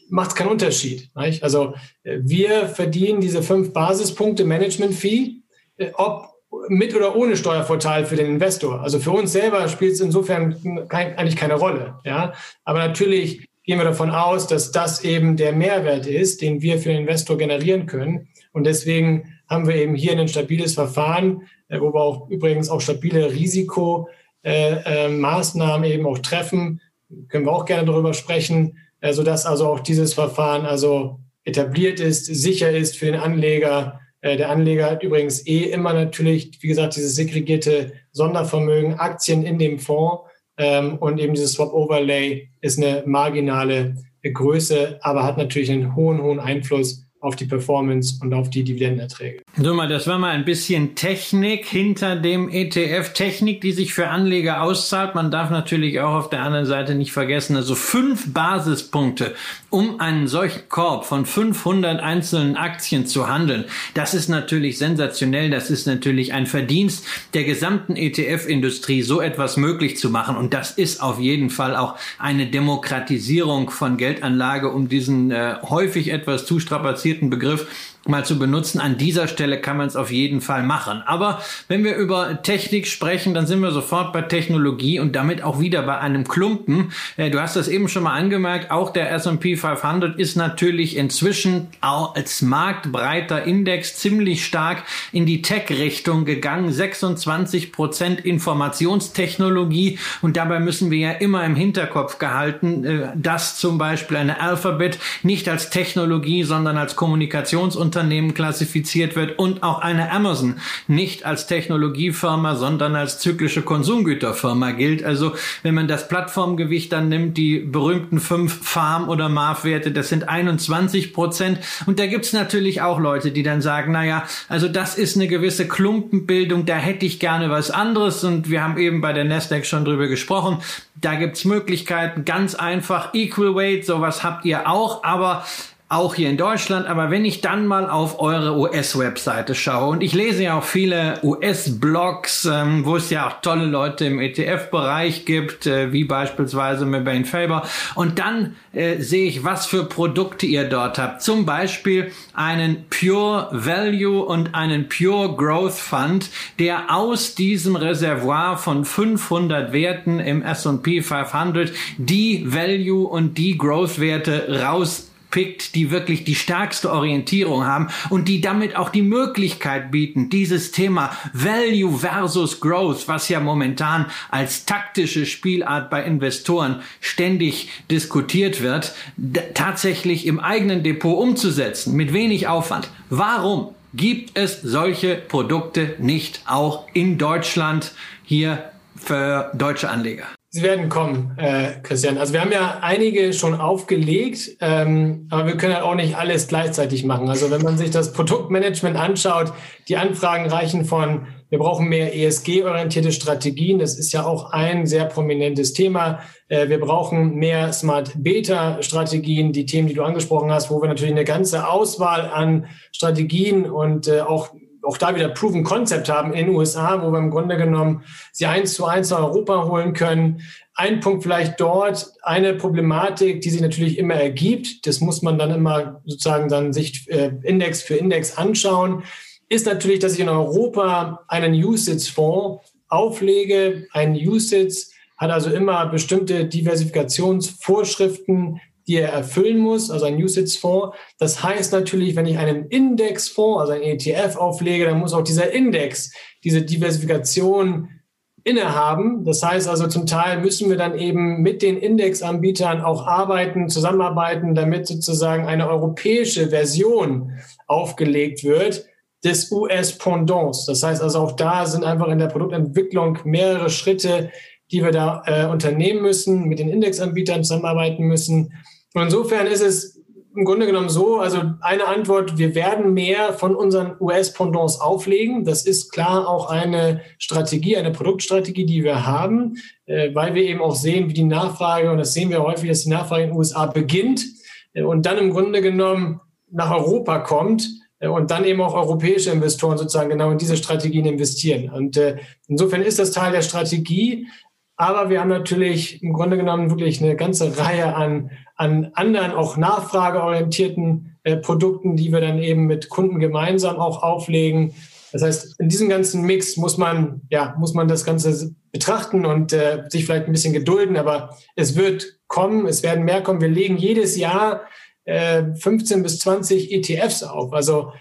macht es keinen Unterschied. Nicht? Also äh, wir verdienen diese fünf Basispunkte Management-Fee, äh, ob mit oder ohne Steuervorteil für den Investor. Also für uns selber spielt es insofern kein, eigentlich keine Rolle. Ja? Aber natürlich gehen wir davon aus, dass das eben der Mehrwert ist, den wir für den Investor generieren können. Und deswegen haben wir eben hier ein stabiles Verfahren, äh, wo wir auch übrigens auch stabile Risikomaßnahmen eben auch treffen. Können wir auch gerne darüber sprechen äh, sodass also auch dieses Verfahren also etabliert ist, sicher ist für den Anleger. Äh, der Anleger hat übrigens eh immer natürlich, wie gesagt, dieses segregierte Sondervermögen, Aktien in dem Fonds ähm, und eben dieses Swap-Overlay ist eine marginale Größe, aber hat natürlich einen hohen, hohen Einfluss auf die Performance und auf die Dividendenerträge. So mal, das war mal ein bisschen Technik hinter dem ETF. Technik, die sich für Anleger auszahlt. Man darf natürlich auch auf der anderen Seite nicht vergessen, also fünf Basispunkte, um einen solchen Korb von 500 einzelnen Aktien zu handeln. Das ist natürlich sensationell. Das ist natürlich ein Verdienst der gesamten ETF-Industrie, so etwas möglich zu machen. Und das ist auf jeden Fall auch eine Demokratisierung von Geldanlage, um diesen äh, häufig etwas zu strapazierten Begriff mal zu benutzen. An dieser Stelle kann man es auf jeden Fall machen. Aber wenn wir über Technik sprechen, dann sind wir sofort bei Technologie und damit auch wieder bei einem Klumpen. Äh, du hast das eben schon mal angemerkt, auch der S&P 500 ist natürlich inzwischen als marktbreiter Index ziemlich stark in die Tech-Richtung gegangen. 26 Prozent Informationstechnologie und dabei müssen wir ja immer im Hinterkopf gehalten, äh, dass zum Beispiel eine Alphabet nicht als Technologie, sondern als Kommunikationsunternehmen Unternehmen klassifiziert wird und auch eine Amazon nicht als Technologiefirma, sondern als zyklische Konsumgüterfirma gilt. Also wenn man das Plattformgewicht dann nimmt, die berühmten fünf Farm- oder Marv-Werte, das sind 21 Prozent. Und da gibt's natürlich auch Leute, die dann sagen, naja, also das ist eine gewisse Klumpenbildung, da hätte ich gerne was anderes. Und wir haben eben bei der Nasdaq schon drüber gesprochen. Da gibt's Möglichkeiten, ganz einfach, Equal Weight, sowas habt ihr auch, aber auch hier in Deutschland. Aber wenn ich dann mal auf eure US-Webseite schaue und ich lese ja auch viele US-Blogs, ähm, wo es ja auch tolle Leute im ETF-Bereich gibt, äh, wie beispielsweise Mebane Faber. Und dann äh, sehe ich, was für Produkte ihr dort habt. Zum Beispiel einen Pure Value und einen Pure Growth Fund, der aus diesem Reservoir von 500 Werten im S&P 500 die Value und die Growth Werte raus pickt, die wirklich die stärkste Orientierung haben und die damit auch die Möglichkeit bieten, dieses Thema Value versus Growth, was ja momentan als taktische Spielart bei Investoren ständig diskutiert wird, tatsächlich im eigenen Depot umzusetzen, mit wenig Aufwand. Warum gibt es solche Produkte nicht auch in Deutschland hier für deutsche Anleger? Sie werden kommen, äh, Christian. Also wir haben ja einige schon aufgelegt, ähm, aber wir können halt auch nicht alles gleichzeitig machen. Also wenn man sich das Produktmanagement anschaut, die Anfragen reichen von, wir brauchen mehr ESG-orientierte Strategien. Das ist ja auch ein sehr prominentes Thema. Äh, wir brauchen mehr Smart Beta-Strategien, die Themen, die du angesprochen hast, wo wir natürlich eine ganze Auswahl an Strategien und äh, auch auch da wieder Proven Concept haben in den USA, wo wir im Grunde genommen sie eins zu eins nach Europa holen können. Ein Punkt vielleicht dort, eine Problematik, die sich natürlich immer ergibt, das muss man dann immer sozusagen dann sich äh, Index für Index anschauen, ist natürlich, dass ich in Europa einen USITS-Fonds auflege. Ein USITS hat also immer bestimmte Diversifikationsvorschriften, die er erfüllen muss, also ein USITS-Fonds. Das heißt natürlich, wenn ich einen Indexfonds, also ein ETF auflege, dann muss auch dieser Index diese Diversifikation innehaben. Das heißt also, zum Teil müssen wir dann eben mit den Indexanbietern auch arbeiten, zusammenarbeiten, damit sozusagen eine europäische Version aufgelegt wird des US-Pendants. Das heißt also, auch da sind einfach in der Produktentwicklung mehrere Schritte, die wir da äh, unternehmen müssen, mit den Indexanbietern zusammenarbeiten müssen. Und insofern ist es im Grunde genommen so, also eine Antwort, wir werden mehr von unseren US-Pendants auflegen. Das ist klar auch eine Strategie, eine Produktstrategie, die wir haben, äh, weil wir eben auch sehen, wie die Nachfrage, und das sehen wir häufig, dass die Nachfrage in den USA beginnt äh, und dann im Grunde genommen nach Europa kommt äh, und dann eben auch europäische Investoren sozusagen genau in diese Strategien investieren. Und insofern ist das Teil der Strategie. Aber wir haben natürlich im Grunde genommen wirklich eine ganze Reihe an, an anderen, auch nachfrageorientierten äh, Produkten, die wir dann eben mit Kunden gemeinsam auch auflegen. Das heißt, in diesem ganzen Mix muss man, ja, muss man das Ganze betrachten und äh, sich vielleicht ein bisschen gedulden, aber es wird kommen, es werden mehr kommen. Wir legen jedes Jahr äh, 15 bis 20 ETFs auf. Also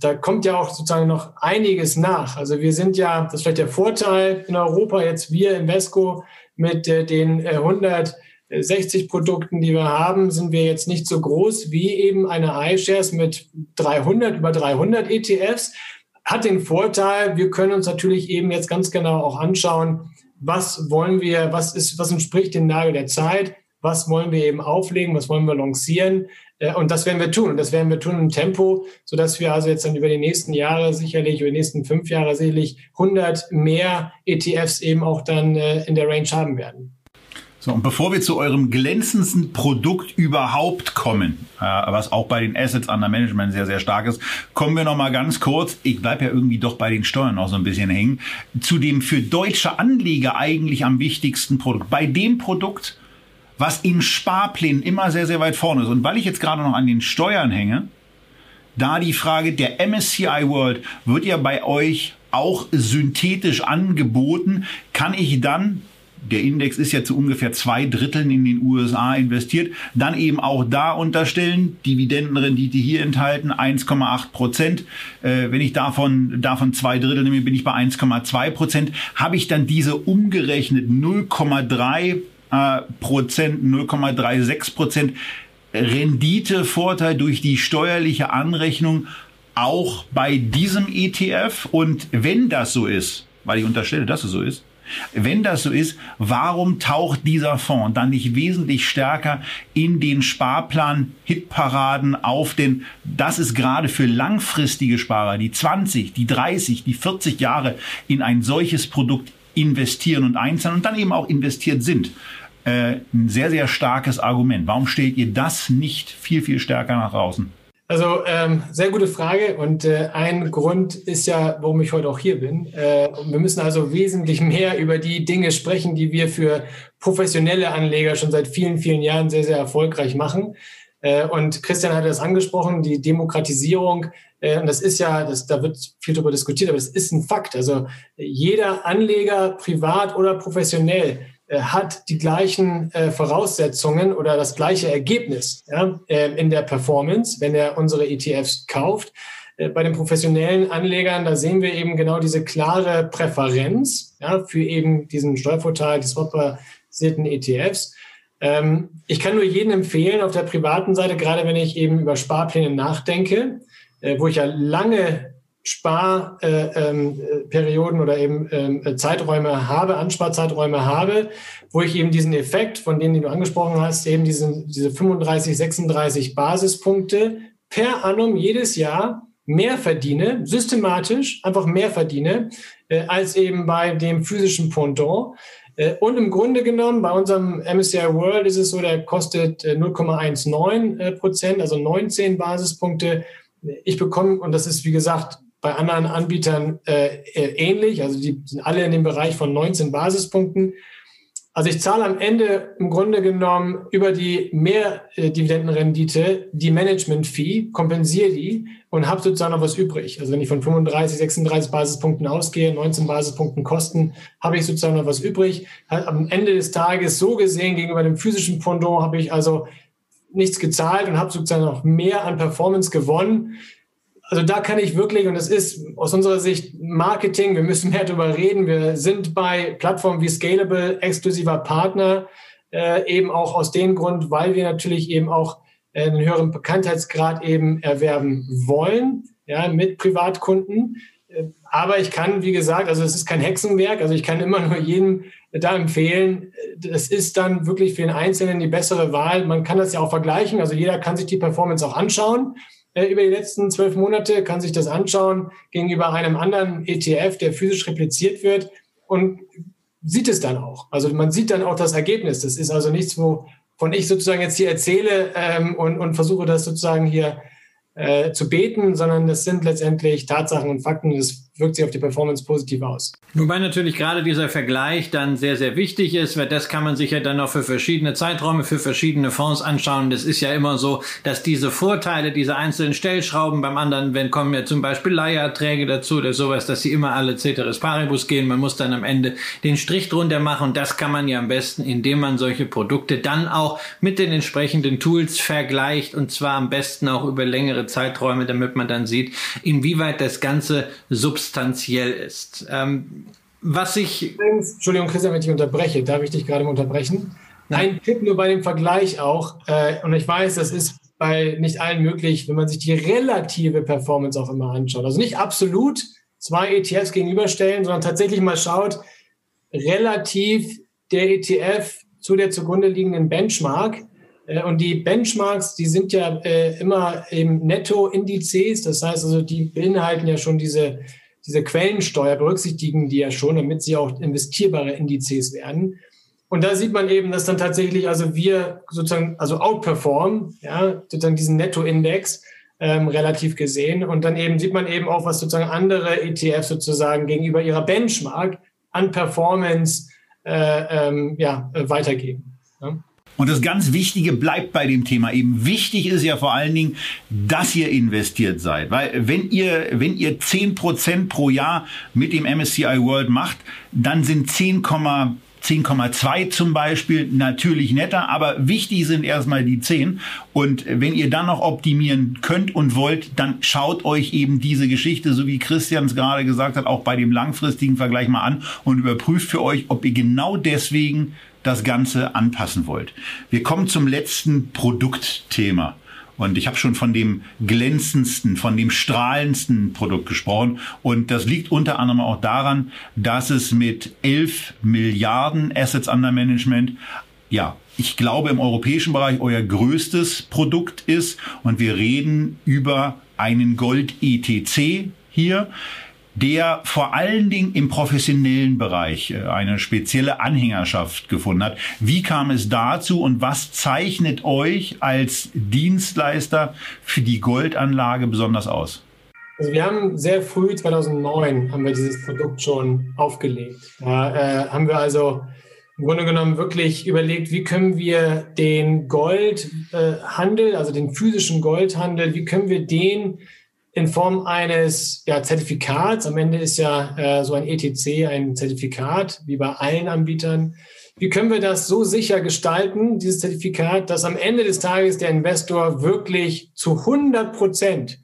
da kommt ja auch sozusagen noch einiges nach. Also wir sind ja, das ist vielleicht der Vorteil in Europa, jetzt wir in Vesco mit äh, den 160 Produkten, die wir haben, sind wir jetzt nicht so groß wie eben eine iShares mit 300, über 300 ETFs. Hat den Vorteil, wir können uns natürlich eben jetzt ganz genau auch anschauen, was wollen wir, was ist, was entspricht dem Nagel der Zeit, was wollen wir eben auflegen, was wollen wir lancieren. Äh, und das werden wir tun. Und das werden wir tun im Tempo, sodass wir also jetzt dann über die nächsten Jahre sicherlich, über die nächsten fünf Jahre sicherlich 100 mehr ETFs eben auch dann äh, in der Range haben werden. So, und bevor wir zu eurem glänzendsten Produkt überhaupt kommen, äh, was auch bei den Assets under Management sehr, sehr stark ist, kommen wir noch mal ganz kurz, ich bleib ja irgendwie doch bei den Steuern noch so ein bisschen hängen, zu dem für deutsche Anleger eigentlich am wichtigsten Produkt. Bei dem Produkt, was in Sparplänen immer sehr, sehr weit vorne ist. Und weil ich jetzt gerade noch an den Steuern hänge, da die Frage der MSCI World wird ja bei euch auch synthetisch angeboten. Kann ich dann, der Index ist ja zu ungefähr zwei Dritteln in den USA investiert, dann eben auch da unterstellen, Dividendenrendite hier enthalten, 1,8 Prozent. Äh, wenn ich davon, davon zwei Drittel nehme, bin ich bei 1,2 Prozent. Habe ich dann diese umgerechnet 0,3 äh, Prozent, 0,36 Prozent Renditevorteil durch die steuerliche Anrechnung auch bei diesem ETF? Und wenn das so ist, weil ich unterstelle, dass es so ist, wenn das so ist, warum taucht dieser Fonds dann nicht wesentlich stärker in den Sparplan Hitparaden auf? Denn das ist gerade für langfristige Sparer, die 20, die 30, die 40 Jahre in ein solches Produkt investieren und einzahlen und dann eben auch investiert sind äh, ein sehr, sehr starkes Argument. Warum stellt ihr das nicht viel, viel stärker nach draußen? Also ähm, sehr gute Frage und äh, ein Grund ist ja, warum ich heute auch hier bin. Äh, wir müssen also wesentlich mehr über die Dinge sprechen, die wir für professionelle Anleger schon seit vielen, vielen Jahren sehr, sehr erfolgreich machen. Äh, und Christian hat das angesprochen, die Demokratisierung. Äh, und das ist ja, das, da wird viel darüber diskutiert, aber das ist ein Fakt. Also jeder Anleger, privat oder professionell, hat die gleichen äh, Voraussetzungen oder das gleiche Ergebnis ja, äh, in der Performance, wenn er unsere ETFs kauft. Äh, bei den professionellen Anlegern, da sehen wir eben genau diese klare Präferenz ja, für eben diesen Steuervorteil, die swap-basierten ETFs. Ähm, ich kann nur jedem empfehlen, auf der privaten Seite, gerade wenn ich eben über Sparpläne nachdenke, äh, wo ich ja lange Sparperioden äh, ähm, oder eben ähm, Zeiträume habe, Ansparzeiträume habe, wo ich eben diesen Effekt, von denen den du angesprochen hast, eben diesen, diese 35, 36 Basispunkte per annum jedes Jahr mehr verdiene, systematisch einfach mehr verdiene, äh, als eben bei dem physischen Pendant. Äh, und im Grunde genommen, bei unserem MSCI World ist es so, der kostet 0,19 äh, Prozent, also 19 Basispunkte. Ich bekomme, und das ist wie gesagt bei anderen Anbietern äh, äh, ähnlich. Also die sind alle in dem Bereich von 19 Basispunkten. Also ich zahle am Ende im Grunde genommen über die Mehrdividendenrendite die Management-Fee, kompensiere die und habe sozusagen noch was übrig. Also wenn ich von 35, 36 Basispunkten ausgehe, 19 Basispunkten Kosten, habe ich sozusagen noch was übrig. Am Ende des Tages so gesehen gegenüber dem physischen Pendant habe ich also nichts gezahlt und habe sozusagen noch mehr an Performance gewonnen also da kann ich wirklich, und das ist aus unserer Sicht Marketing, wir müssen mehr darüber reden. Wir sind bei Plattformen wie Scalable exklusiver Partner, äh, eben auch aus dem Grund, weil wir natürlich eben auch einen höheren Bekanntheitsgrad eben erwerben wollen, ja, mit Privatkunden. Äh, aber ich kann, wie gesagt, also es ist kein Hexenwerk, also ich kann immer nur jedem da empfehlen, das ist dann wirklich für den Einzelnen die bessere Wahl. Man kann das ja auch vergleichen, also jeder kann sich die Performance auch anschauen äh, über die letzten zwölf Monate, kann sich das anschauen gegenüber einem anderen ETF, der physisch repliziert wird und sieht es dann auch. Also man sieht dann auch das Ergebnis. Das ist also nichts, wovon ich sozusagen jetzt hier erzähle ähm, und, und versuche das sozusagen hier äh, zu beten, sondern das sind letztendlich Tatsachen und Fakten. Das wirkt sich auf die Performance positiv aus. Wobei natürlich gerade dieser Vergleich dann sehr, sehr wichtig ist, weil das kann man sich ja dann auch für verschiedene Zeiträume, für verschiedene Fonds anschauen. Das ist ja immer so, dass diese Vorteile, diese einzelnen Stellschrauben beim anderen, wenn kommen ja zum Beispiel Leiherträge dazu oder sowas, dass sie immer alle Ceteris Paribus gehen. Man muss dann am Ende den Strich drunter machen und das kann man ja am besten, indem man solche Produkte dann auch mit den entsprechenden Tools vergleicht und zwar am besten auch über längere Zeiträume, damit man dann sieht, inwieweit das Ganze substanziell ist. Ähm, was ich. Entschuldigung, Christian, wenn ich unterbreche, darf ich dich gerade mal unterbrechen? Nein. Ein Tipp nur bei dem Vergleich auch, äh, und ich weiß, das ist bei nicht allen möglich, wenn man sich die relative Performance auch immer anschaut. Also nicht absolut zwei ETFs gegenüberstellen, sondern tatsächlich mal schaut, relativ der ETF zu der zugrunde liegenden Benchmark. Äh, und die Benchmarks, die sind ja äh, immer eben Netto-Indizes, das heißt also, die beinhalten ja schon diese, diese Quellensteuer, berücksichtigen die ja schon, damit sie auch investierbare Indizes werden. Und da sieht man eben, dass dann tatsächlich also wir sozusagen also outperformen, ja, sozusagen diesen Netto-Index ähm, relativ gesehen. Und dann eben sieht man eben auch, was sozusagen andere ETFs sozusagen gegenüber ihrer Benchmark an Performance äh, ähm, ja, weitergeben. Ja. Und das ganz Wichtige bleibt bei dem Thema eben. Wichtig ist ja vor allen Dingen, dass ihr investiert seid. Weil wenn ihr, wenn ihr zehn Prozent pro Jahr mit dem MSCI World macht, dann sind 10, 10,2 zum Beispiel natürlich netter, aber wichtig sind erstmal die 10. Und wenn ihr dann noch optimieren könnt und wollt, dann schaut euch eben diese Geschichte, so wie Christian es gerade gesagt hat, auch bei dem langfristigen Vergleich mal an und überprüft für euch, ob ihr genau deswegen das Ganze anpassen wollt. Wir kommen zum letzten Produktthema. Und ich habe schon von dem glänzendsten, von dem strahlendsten Produkt gesprochen. Und das liegt unter anderem auch daran, dass es mit 11 Milliarden Assets under Management, ja, ich glaube im europäischen Bereich euer größtes Produkt ist. Und wir reden über einen Gold-ETC hier. Der vor allen Dingen im professionellen Bereich äh, eine spezielle Anhängerschaft gefunden hat. Wie kam es dazu und was zeichnet euch als Dienstleister für die Goldanlage besonders aus? Also wir haben sehr früh, 2009, haben wir dieses Produkt schon aufgelegt. Da äh, haben wir also im Grunde genommen wirklich überlegt, wie können wir den Goldhandel, äh, also den physischen Goldhandel, wie können wir den in Form eines ja, Zertifikats, am Ende ist ja äh, so ein ETC ein Zertifikat, wie bei allen Anbietern, wie können wir das so sicher gestalten, dieses Zertifikat, dass am Ende des Tages der Investor wirklich zu 100 Prozent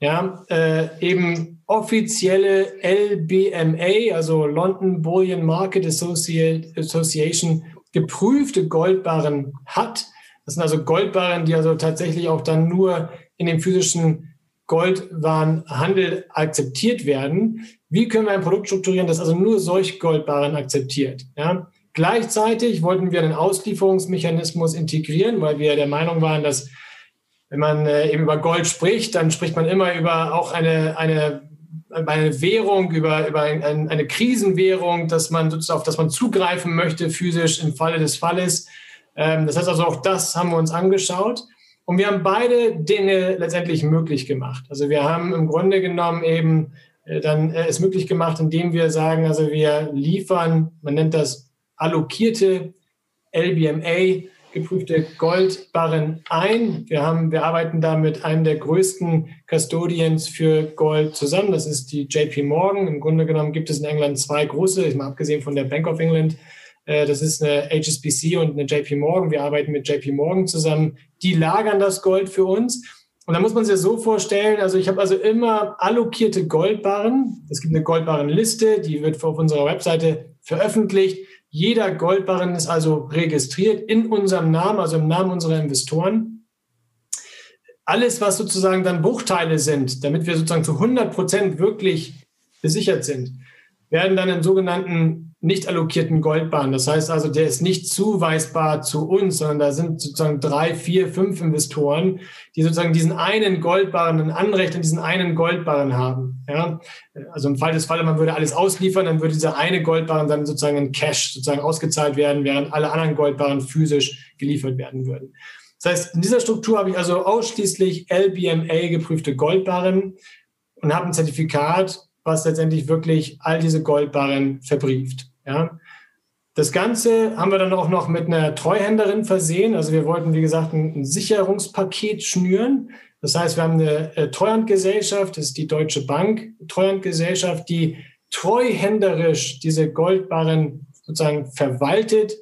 ja, äh, eben offizielle LBMA, also London Bullion Market Association, geprüfte Goldbarren hat. Das sind also Goldbarren, die also tatsächlich auch dann nur in dem physischen Goldwarenhandel akzeptiert werden. Wie können wir ein Produkt strukturieren, das also nur solch Goldbarren akzeptiert? Ja? Gleichzeitig wollten wir einen Auslieferungsmechanismus integrieren, weil wir der Meinung waren, dass wenn man äh, eben über Gold spricht, dann spricht man immer über auch eine, eine, eine Währung, über, über ein, eine Krisenwährung, dass man sozusagen, auf das man zugreifen möchte, physisch im Falle des Falles. Ähm, das heißt also, auch das haben wir uns angeschaut. Und wir haben beide Dinge letztendlich möglich gemacht. Also wir haben im Grunde genommen eben äh, dann äh, es möglich gemacht, indem wir sagen, also wir liefern, man nennt das allokierte LBMA geprüfte Goldbarren ein. Wir, haben, wir arbeiten da mit einem der größten Custodians für Gold zusammen. Das ist die JP Morgan. Im Grunde genommen gibt es in England zwei große, mal abgesehen von der Bank of England. Äh, das ist eine HSBC und eine JP Morgan. Wir arbeiten mit JP Morgan zusammen. Die lagern das Gold für uns. Und da muss man sich so vorstellen, also ich habe also immer allokierte Goldbarren. Es gibt eine Goldbarrenliste, die wird auf unserer Webseite veröffentlicht. Jeder Goldbarren ist also registriert in unserem Namen, also im Namen unserer Investoren. Alles, was sozusagen dann Bruchteile sind, damit wir sozusagen zu 100 Prozent wirklich besichert sind, werden dann in sogenannten nicht allokierten Goldbahn. Das heißt also, der ist nicht zuweisbar zu uns, sondern da sind sozusagen drei, vier, fünf Investoren, die sozusagen diesen einen Goldbarren, ein Anrecht an diesen einen Goldbarren haben. Ja? Also im Fall des Falles, man würde alles ausliefern, dann würde dieser eine Goldbarren dann sozusagen in Cash sozusagen ausgezahlt werden, während alle anderen Goldbarren physisch geliefert werden würden. Das heißt, in dieser Struktur habe ich also ausschließlich LBMA geprüfte Goldbarren und habe ein Zertifikat, was letztendlich wirklich all diese Goldbarren verbrieft. Ja. Das Ganze haben wir dann auch noch mit einer Treuhänderin versehen. Also wir wollten, wie gesagt, ein, Sicherungspaket schnüren. Das heißt, wir haben eine äh, Treuhandgesellschaft, das ist die Deutsche Bank, Treuhandgesellschaft, die treuhänderisch diese Goldbarren sozusagen verwaltet.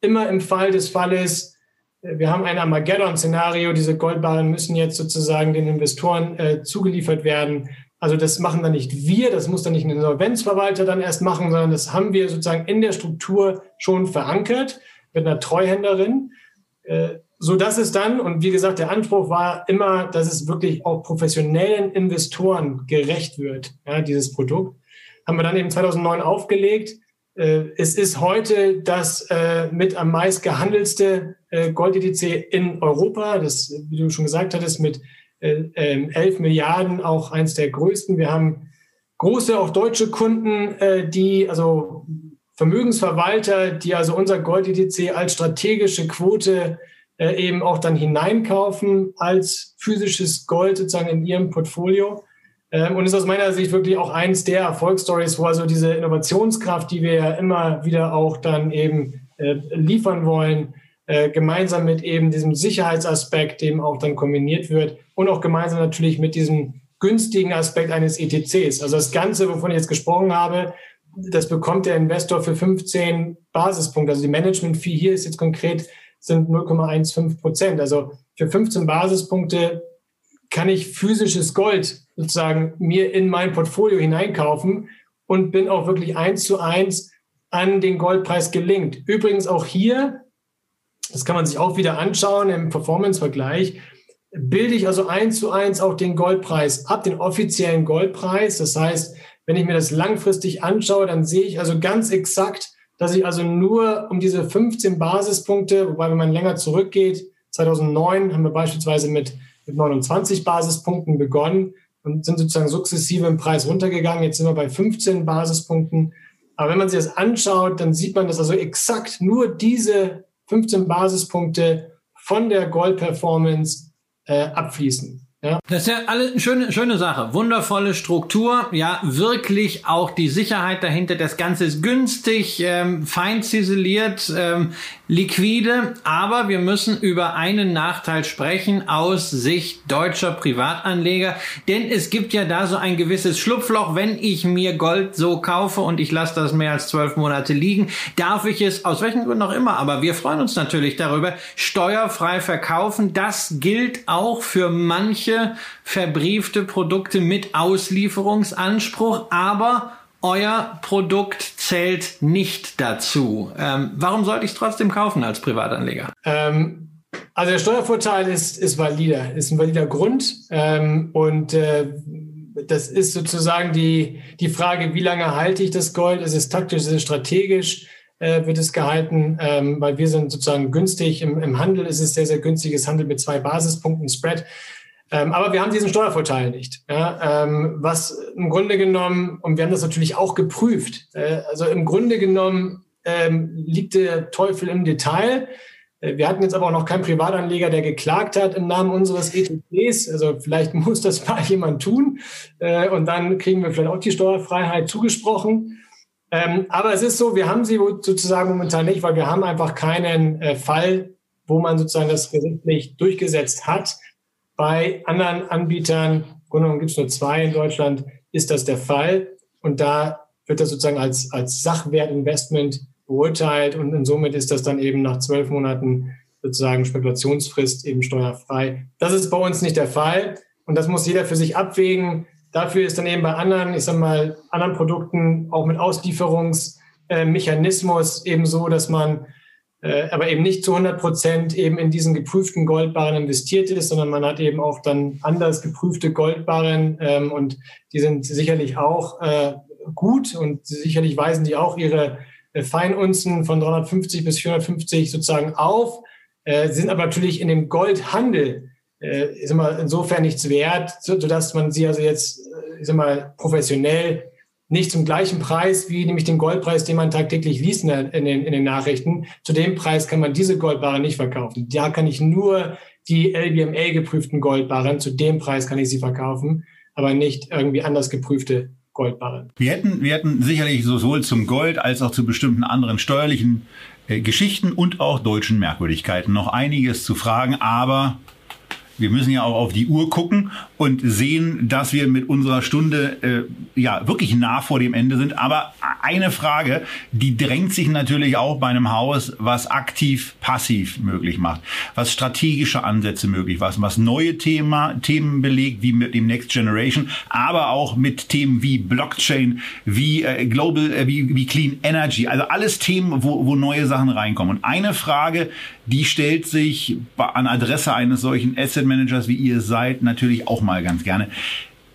Immer im Fall des Falles, äh, wir haben ein Armageddon-Szenario, diese Goldbarren müssen jetzt sozusagen den Investoren äh, zugeliefert werden. Also das machen dann nicht wir, das muss dann nicht ein Insolvenzverwalter dann erst machen, sondern das haben wir sozusagen in der Struktur schon verankert mit einer Treuhänderin, äh, so dass es dann und wie gesagt der Anspruch war immer, dass es wirklich auch professionellen Investoren gerecht wird, ja, dieses Produkt. Haben wir dann eben 2009 aufgelegt. Äh, es ist heute das äh, mit am meist gehandelste Gold-ETC in Europa. Das, wie du schon gesagt hattest, mit 11 äh, Milliarden, auch eins der größten. Wir haben große, auch deutsche Kunden, äh, die, also Vermögensverwalter, die also unser Gold-ETC als strategische Quote äh, eben auch dann hineinkaufen als physisches Gold sozusagen in ihrem Portfolio. Ähm, und ist aus meiner Sicht wirklich auch eins der Erfolgsstories, wo also diese Innovationskraft, die wir ja immer wieder auch dann eben liefern wollen, äh, gemeinsam mit eben diesem Sicherheitsaspekt, dem auch dann kombiniert wird und auch gemeinsam natürlich mit diesem günstigen Aspekt eines ETCs. Also das Ganze, wovon ich jetzt gesprochen habe, das bekommt der Investor für 15 Basispunkte. Also die Management-Fee hier ist jetzt konkret sind 0,15 Prozent. Also für 15 Basispunkte kann ich physisches Gold sozusagen mir in mein Portfolio hineinkaufen und bin auch wirklich eins zu eins an den Goldpreis gelingt. Übrigens auch hier das kann man sich auch wieder anschauen im Performance-Vergleich, bilde ich also eins zu eins auch den Goldpreis ab, den offiziellen Goldpreis. Das heißt, wenn ich mir das langfristig anschaue, dann sehe ich also ganz exakt, dass ich also nur um diese 15 Basispunkte, wobei wenn man länger zurückgeht, 2009 haben wir beispielsweise mit, mit 29 Basispunkten begonnen, und sind sozusagen sukzessive im Preis runtergegangen. Jetzt sind wir bei 15 Basispunkten. Aber wenn man sich das anschaut, dann sieht man, dass also exakt nur diese 15 Basispunkte von der Gold-Performance äh, abfließen. Ja. Das ist ja alle eine schöne, schöne Sache. Wundervolle Struktur. Ja, wirklich auch die Sicherheit dahinter. Das Ganze ist günstig, ähm, fein ziseliert, ähm, liquide. Aber wir müssen über einen Nachteil sprechen aus Sicht deutscher Privatanleger. Denn es gibt ja da so ein gewisses Schlupfloch. Wenn ich mir Gold so kaufe und ich lasse das mehr als zwölf Monate liegen, darf ich es aus welchen Gründen auch immer, aber wir freuen uns natürlich darüber, steuerfrei verkaufen. Das gilt auch für manche manche verbriefte Produkte mit Auslieferungsanspruch, aber euer Produkt zählt nicht dazu. Ähm, warum sollte ich es trotzdem kaufen als Privatanleger? Ähm, also der Steuervorteil ist, ist valider, ist ein valider Grund. Ähm, und äh, das ist sozusagen die, die Frage, wie lange halte ich das Gold? Ist es taktisch, ist es strategisch? Äh, wird es gehalten, ähm, weil wir sind sozusagen günstig. Im, Handel ist es sehr, sehr günstiges Handel mit zwei Basispunkten Spread. Ähm, aber wir haben diesen Steuervorteil nicht. Ja, ähm, was im Grunde genommen, und wir haben das natürlich auch geprüft, äh, also im Grunde genommen ähm, liegt der Teufel im Detail. Äh, wir hatten jetzt aber auch noch keinen Privatanleger, der geklagt hat im Namen unseres ETPs. Also vielleicht muss das mal jemand tun. Äh, und dann kriegen wir vielleicht auch die Steuerfreiheit zugesprochen. Ähm, aber es ist so, wir haben sie sozusagen momentan nicht, weil wir haben einfach keinen äh, Fall, wo man sozusagen das gerichtlich durchgesetzt hat. Bei anderen Anbietern, im gibt es nur zwei in Deutschland, ist das der Fall. Und da wird das sozusagen als, als Sachwertinvestment beurteilt und, und somit ist das dann eben nach zwölf Monaten sozusagen Spekulationsfrist eben steuerfrei. Das ist bei uns nicht der Fall und das muss jeder für sich abwägen. Dafür ist dann eben bei anderen, ich sag mal, anderen Produkten auch mit Auslieferungsmechanismus eben so, dass man aber eben nicht zu 100 Prozent eben in diesen geprüften Goldbarren investiert ist, sondern man hat eben auch dann anders geprüfte Goldbarren ähm, und die sind sicherlich auch äh, gut und sicherlich weisen die auch ihre äh, Feinunzen von 350 bis 450 sozusagen auf, äh, sind aber natürlich in dem Goldhandel äh, ist immer insofern nichts wert, sodass man sie also jetzt äh, ist immer professionell nicht zum gleichen Preis wie nämlich den Goldpreis, den man tagtäglich liest in, den, in den Nachrichten. Zu dem Preis kann man diese Goldbarren nicht verkaufen. Da kann ich nur die LBMA geprüften Goldbarren, zu dem Preis kann ich sie verkaufen, aber nicht irgendwie anders geprüfte Goldbarren. Wir hätten, wir hätten sicherlich sowohl zum Gold als auch zu bestimmten anderen steuerlichen äh, Geschichten und auch deutschen Merkwürdigkeiten noch einiges zu fragen, aber wir müssen ja auch auf die Uhr gucken und sehen, dass wir mit unserer Stunde äh, ja wirklich nah vor dem Ende sind. Aber eine Frage, die drängt sich natürlich auch bei einem Haus, was aktiv passiv möglich macht, was strategische Ansätze möglich macht, was neue Thema, Themen belegt, wie mit dem Next Generation, aber auch mit Themen wie Blockchain, wie äh, Global, äh, wie, wie Clean Energy, also alles Themen, wo, wo neue Sachen reinkommen. Und eine Frage, die stellt sich an Adresse eines solchen Asset Managers, wie ihr seid, natürlich auch mal ganz gerne.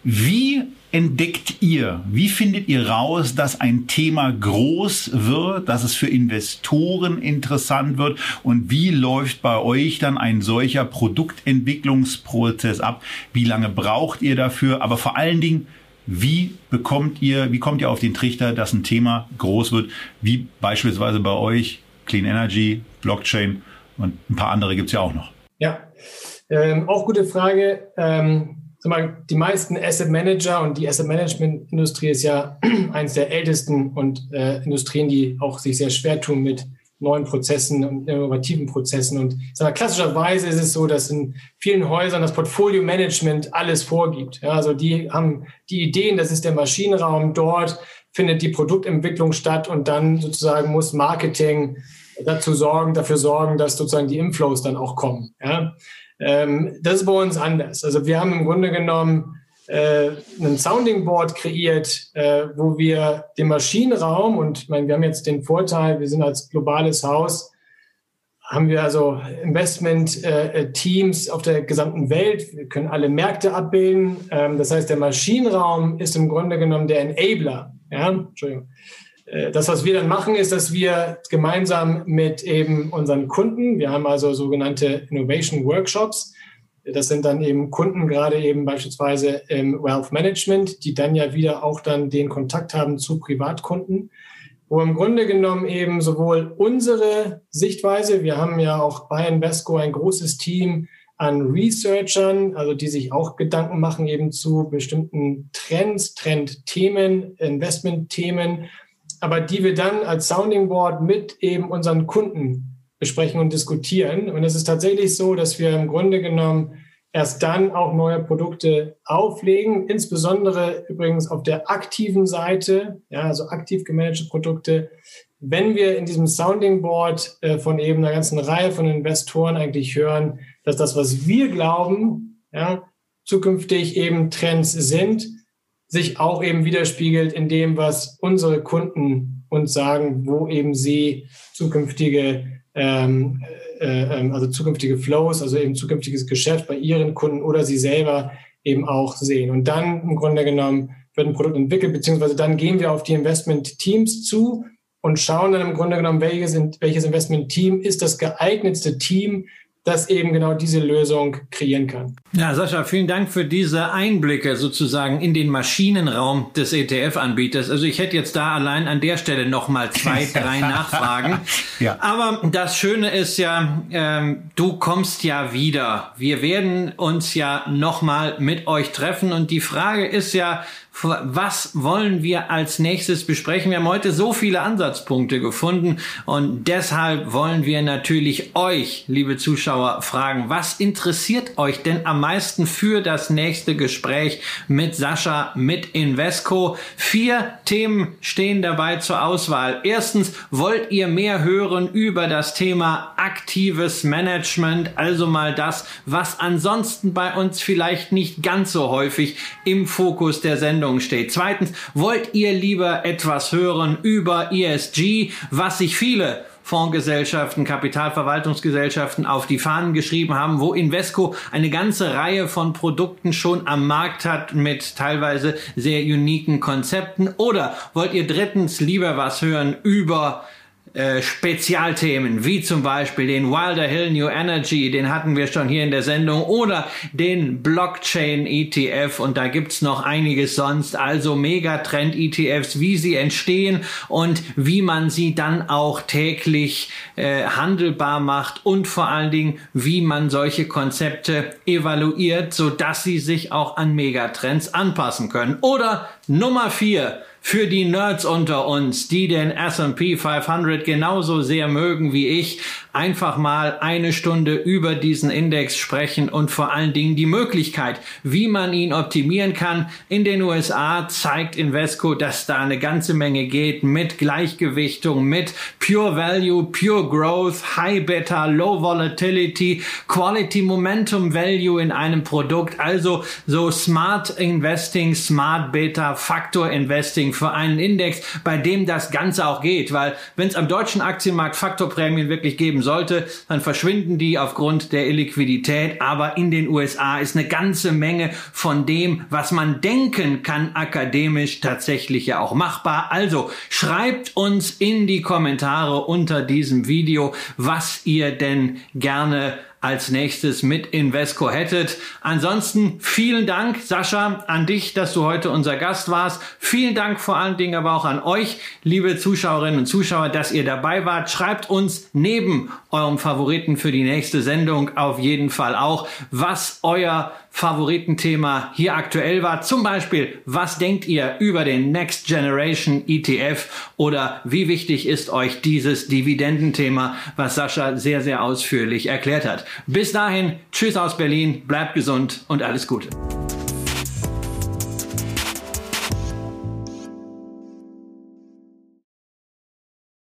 Wie entdeckt ihr, wie findet ihr raus, dass ein Thema groß wird, dass es für Investoren interessant wird und wie läuft bei euch dann ein solcher Produktentwicklungsprozess ab? Wie lange braucht ihr dafür? Aber vor allen Dingen, wie bekommt ihr, wie kommt ihr auf den Trichter, dass ein Thema groß wird, wie beispielsweise bei euch Clean Energy, Blockchain und ein paar andere gibt es ja auch noch. Ja, ähm, auch gute Frage. Ähm, die meisten Asset Manager und die Asset Management Industrie ist ja eines der ältesten und äh, Industrien, die auch sich sehr schwer tun mit neuen Prozessen und innovativen Prozessen. Und mal, klassischerweise ist es so, dass in vielen Häusern das Portfolio Management alles vorgibt. Ja, also die haben die Ideen, das ist der Maschinenraum, dort findet die Produktentwicklung statt und dann sozusagen muss Marketing dazu sorgen, dafür sorgen, dass sozusagen die Inflows dann auch kommen. Ja? Ähm, das ist bei uns anders. Also wir haben im Grunde genommen äh, ein Sounding Board kreiert, äh, wo wir den Maschinenraum und ich meine, wir haben jetzt den Vorteil, wir sind als globales Haus, haben wir also Investment-Teams äh, auf der gesamten Welt. Wir können alle Märkte abbilden. Ähm, das heißt, der Maschinenraum ist im Grunde genommen der Enabler. Ja, Entschuldigung. Äh, das, was wir dann machen, ist, dass wir gemeinsam mit eben unseren Kunden, wir haben also sogenannte Innovation Workshops, Das sind dann eben Kunden, gerade eben beispielsweise im Wealth Management, die dann ja wieder auch dann den Kontakt haben zu Privatkunden, wo im Grunde genommen eben sowohl unsere Sichtweise, wir haben ja auch bei Invesco ein großes Team an Researchern, also die sich auch Gedanken machen eben zu bestimmten Trends, Trendthemen, Investmentthemen, aber die wir dann als Sounding Board mit eben unseren Kunden besprechen und diskutieren. Und es ist tatsächlich so, dass wir im Grunde genommen erst dann auch neue Produkte auflegen, insbesondere übrigens auf der aktiven Seite, ja, also aktiv gemanagte Produkte, wenn wir in diesem Sounding Board äh, von eben einer ganzen Reihe von Investoren eigentlich hören, dass das, was wir glauben, ja, zukünftig eben Trends sind, sich auch eben widerspiegelt in dem, was unsere Kunden uns sagen, wo eben sie zukünftige, ähm, äh, ähm, also zukünftige Flows, also eben zukünftiges Geschäft bei ihren Kunden oder sie selber eben auch sehen. Und dann im Grunde genommen wird ein Produkt entwickelt, beziehungsweise dann gehen wir auf die Investment-Teams zu und schauen dann im Grunde genommen, welches, welches Investment-Team ist das geeignetste Team das eben genau diese Lösung kreieren kann. Ja, Sascha, vielen Dank für diese Einblicke sozusagen in den Maschinenraum des ETF-Anbieters. Also ich hätte jetzt da allein an der Stelle nochmal zwei, drei Nachfragen. ja. Aber das Schöne ist ja, ähm, du kommst ja wieder. Wir werden uns ja nochmal mit euch treffen und die Frage ist ja, was wollen wir als nächstes besprechen? Wir haben heute so viele Ansatzpunkte gefunden und deshalb wollen wir natürlich euch, liebe Zuschauer, fragen, was interessiert euch denn am meisten für das nächste Gespräch mit Sascha, mit Invesco? Vier Themen stehen dabei zur Auswahl. Erstens, wollt ihr mehr hören über das Thema aktives Management, also mal das, was ansonsten bei uns vielleicht nicht ganz so häufig im Fokus der Sendung Sendung steht. Zweitens, wollt ihr lieber etwas hören über ESG, was sich viele Fondsgesellschaften, Kapitalverwaltungsgesellschaften auf die Fahnen geschrieben haben, wo Invesco eine ganze Reihe von Produkten schon am Markt hat mit teilweise sehr uniken Konzepten? Oder wollt ihr drittens lieber was hören über äh, Spezialthemen, wie zum Beispiel den Wilder Hill New Energy, den hatten wir schon hier in der Sendung, oder den Blockchain ETF und da gibt's noch einiges sonst, also Megatrend ETFs, wie sie entstehen und wie man sie dann auch täglich äh, handelbar macht und vor allen Dingen, wie man solche Konzepte evaluiert, so dass sie sich auch an Megatrends anpassen können. Oder Nummer vier, für die Nerds unter uns, die den S&P 500 genauso sehr mögen wie ich, einfach mal eine Stunde über diesen Index sprechen und vor allen Dingen die Möglichkeit, wie man ihn optimieren kann. In den USA zeigt Invesco, dass da eine ganze Menge geht mit Gleichgewichtung, mit Pure Value, Pure Growth, High Beta, Low Volatility, Quality Momentum Value in einem Produkt. Also so Smart Investing, Smart Beta, Factor Investing für einen Index, bei dem das Ganze auch geht. Weil wenn es am deutschen Aktienmarkt Faktorprämien wirklich geben sollte, dann verschwinden die aufgrund der Illiquidität. Aber in den USA ist eine ganze Menge von dem, was man denken kann, akademisch tatsächlich ja auch machbar. Also schreibt uns in die Kommentare unter diesem Video, was ihr denn gerne als nächstes mit Invesco hättet. Ansonsten vielen Dank, Sascha, an dich, dass du heute unser Gast warst. Vielen Dank vor allen Dingen aber auch an euch, liebe Zuschauerinnen und Zuschauer, dass ihr dabei wart. Schreibt uns neben eurem Favoriten für die nächste Sendung auf jeden Fall auch, was euer Favoritenthema hier aktuell war. Zum Beispiel, was denkt ihr über den Next Generation ETF oder wie wichtig ist euch dieses Dividendenthema, was Sascha sehr, sehr ausführlich erklärt hat. Bis dahin, tschüss aus Berlin, bleibt gesund und alles Gute.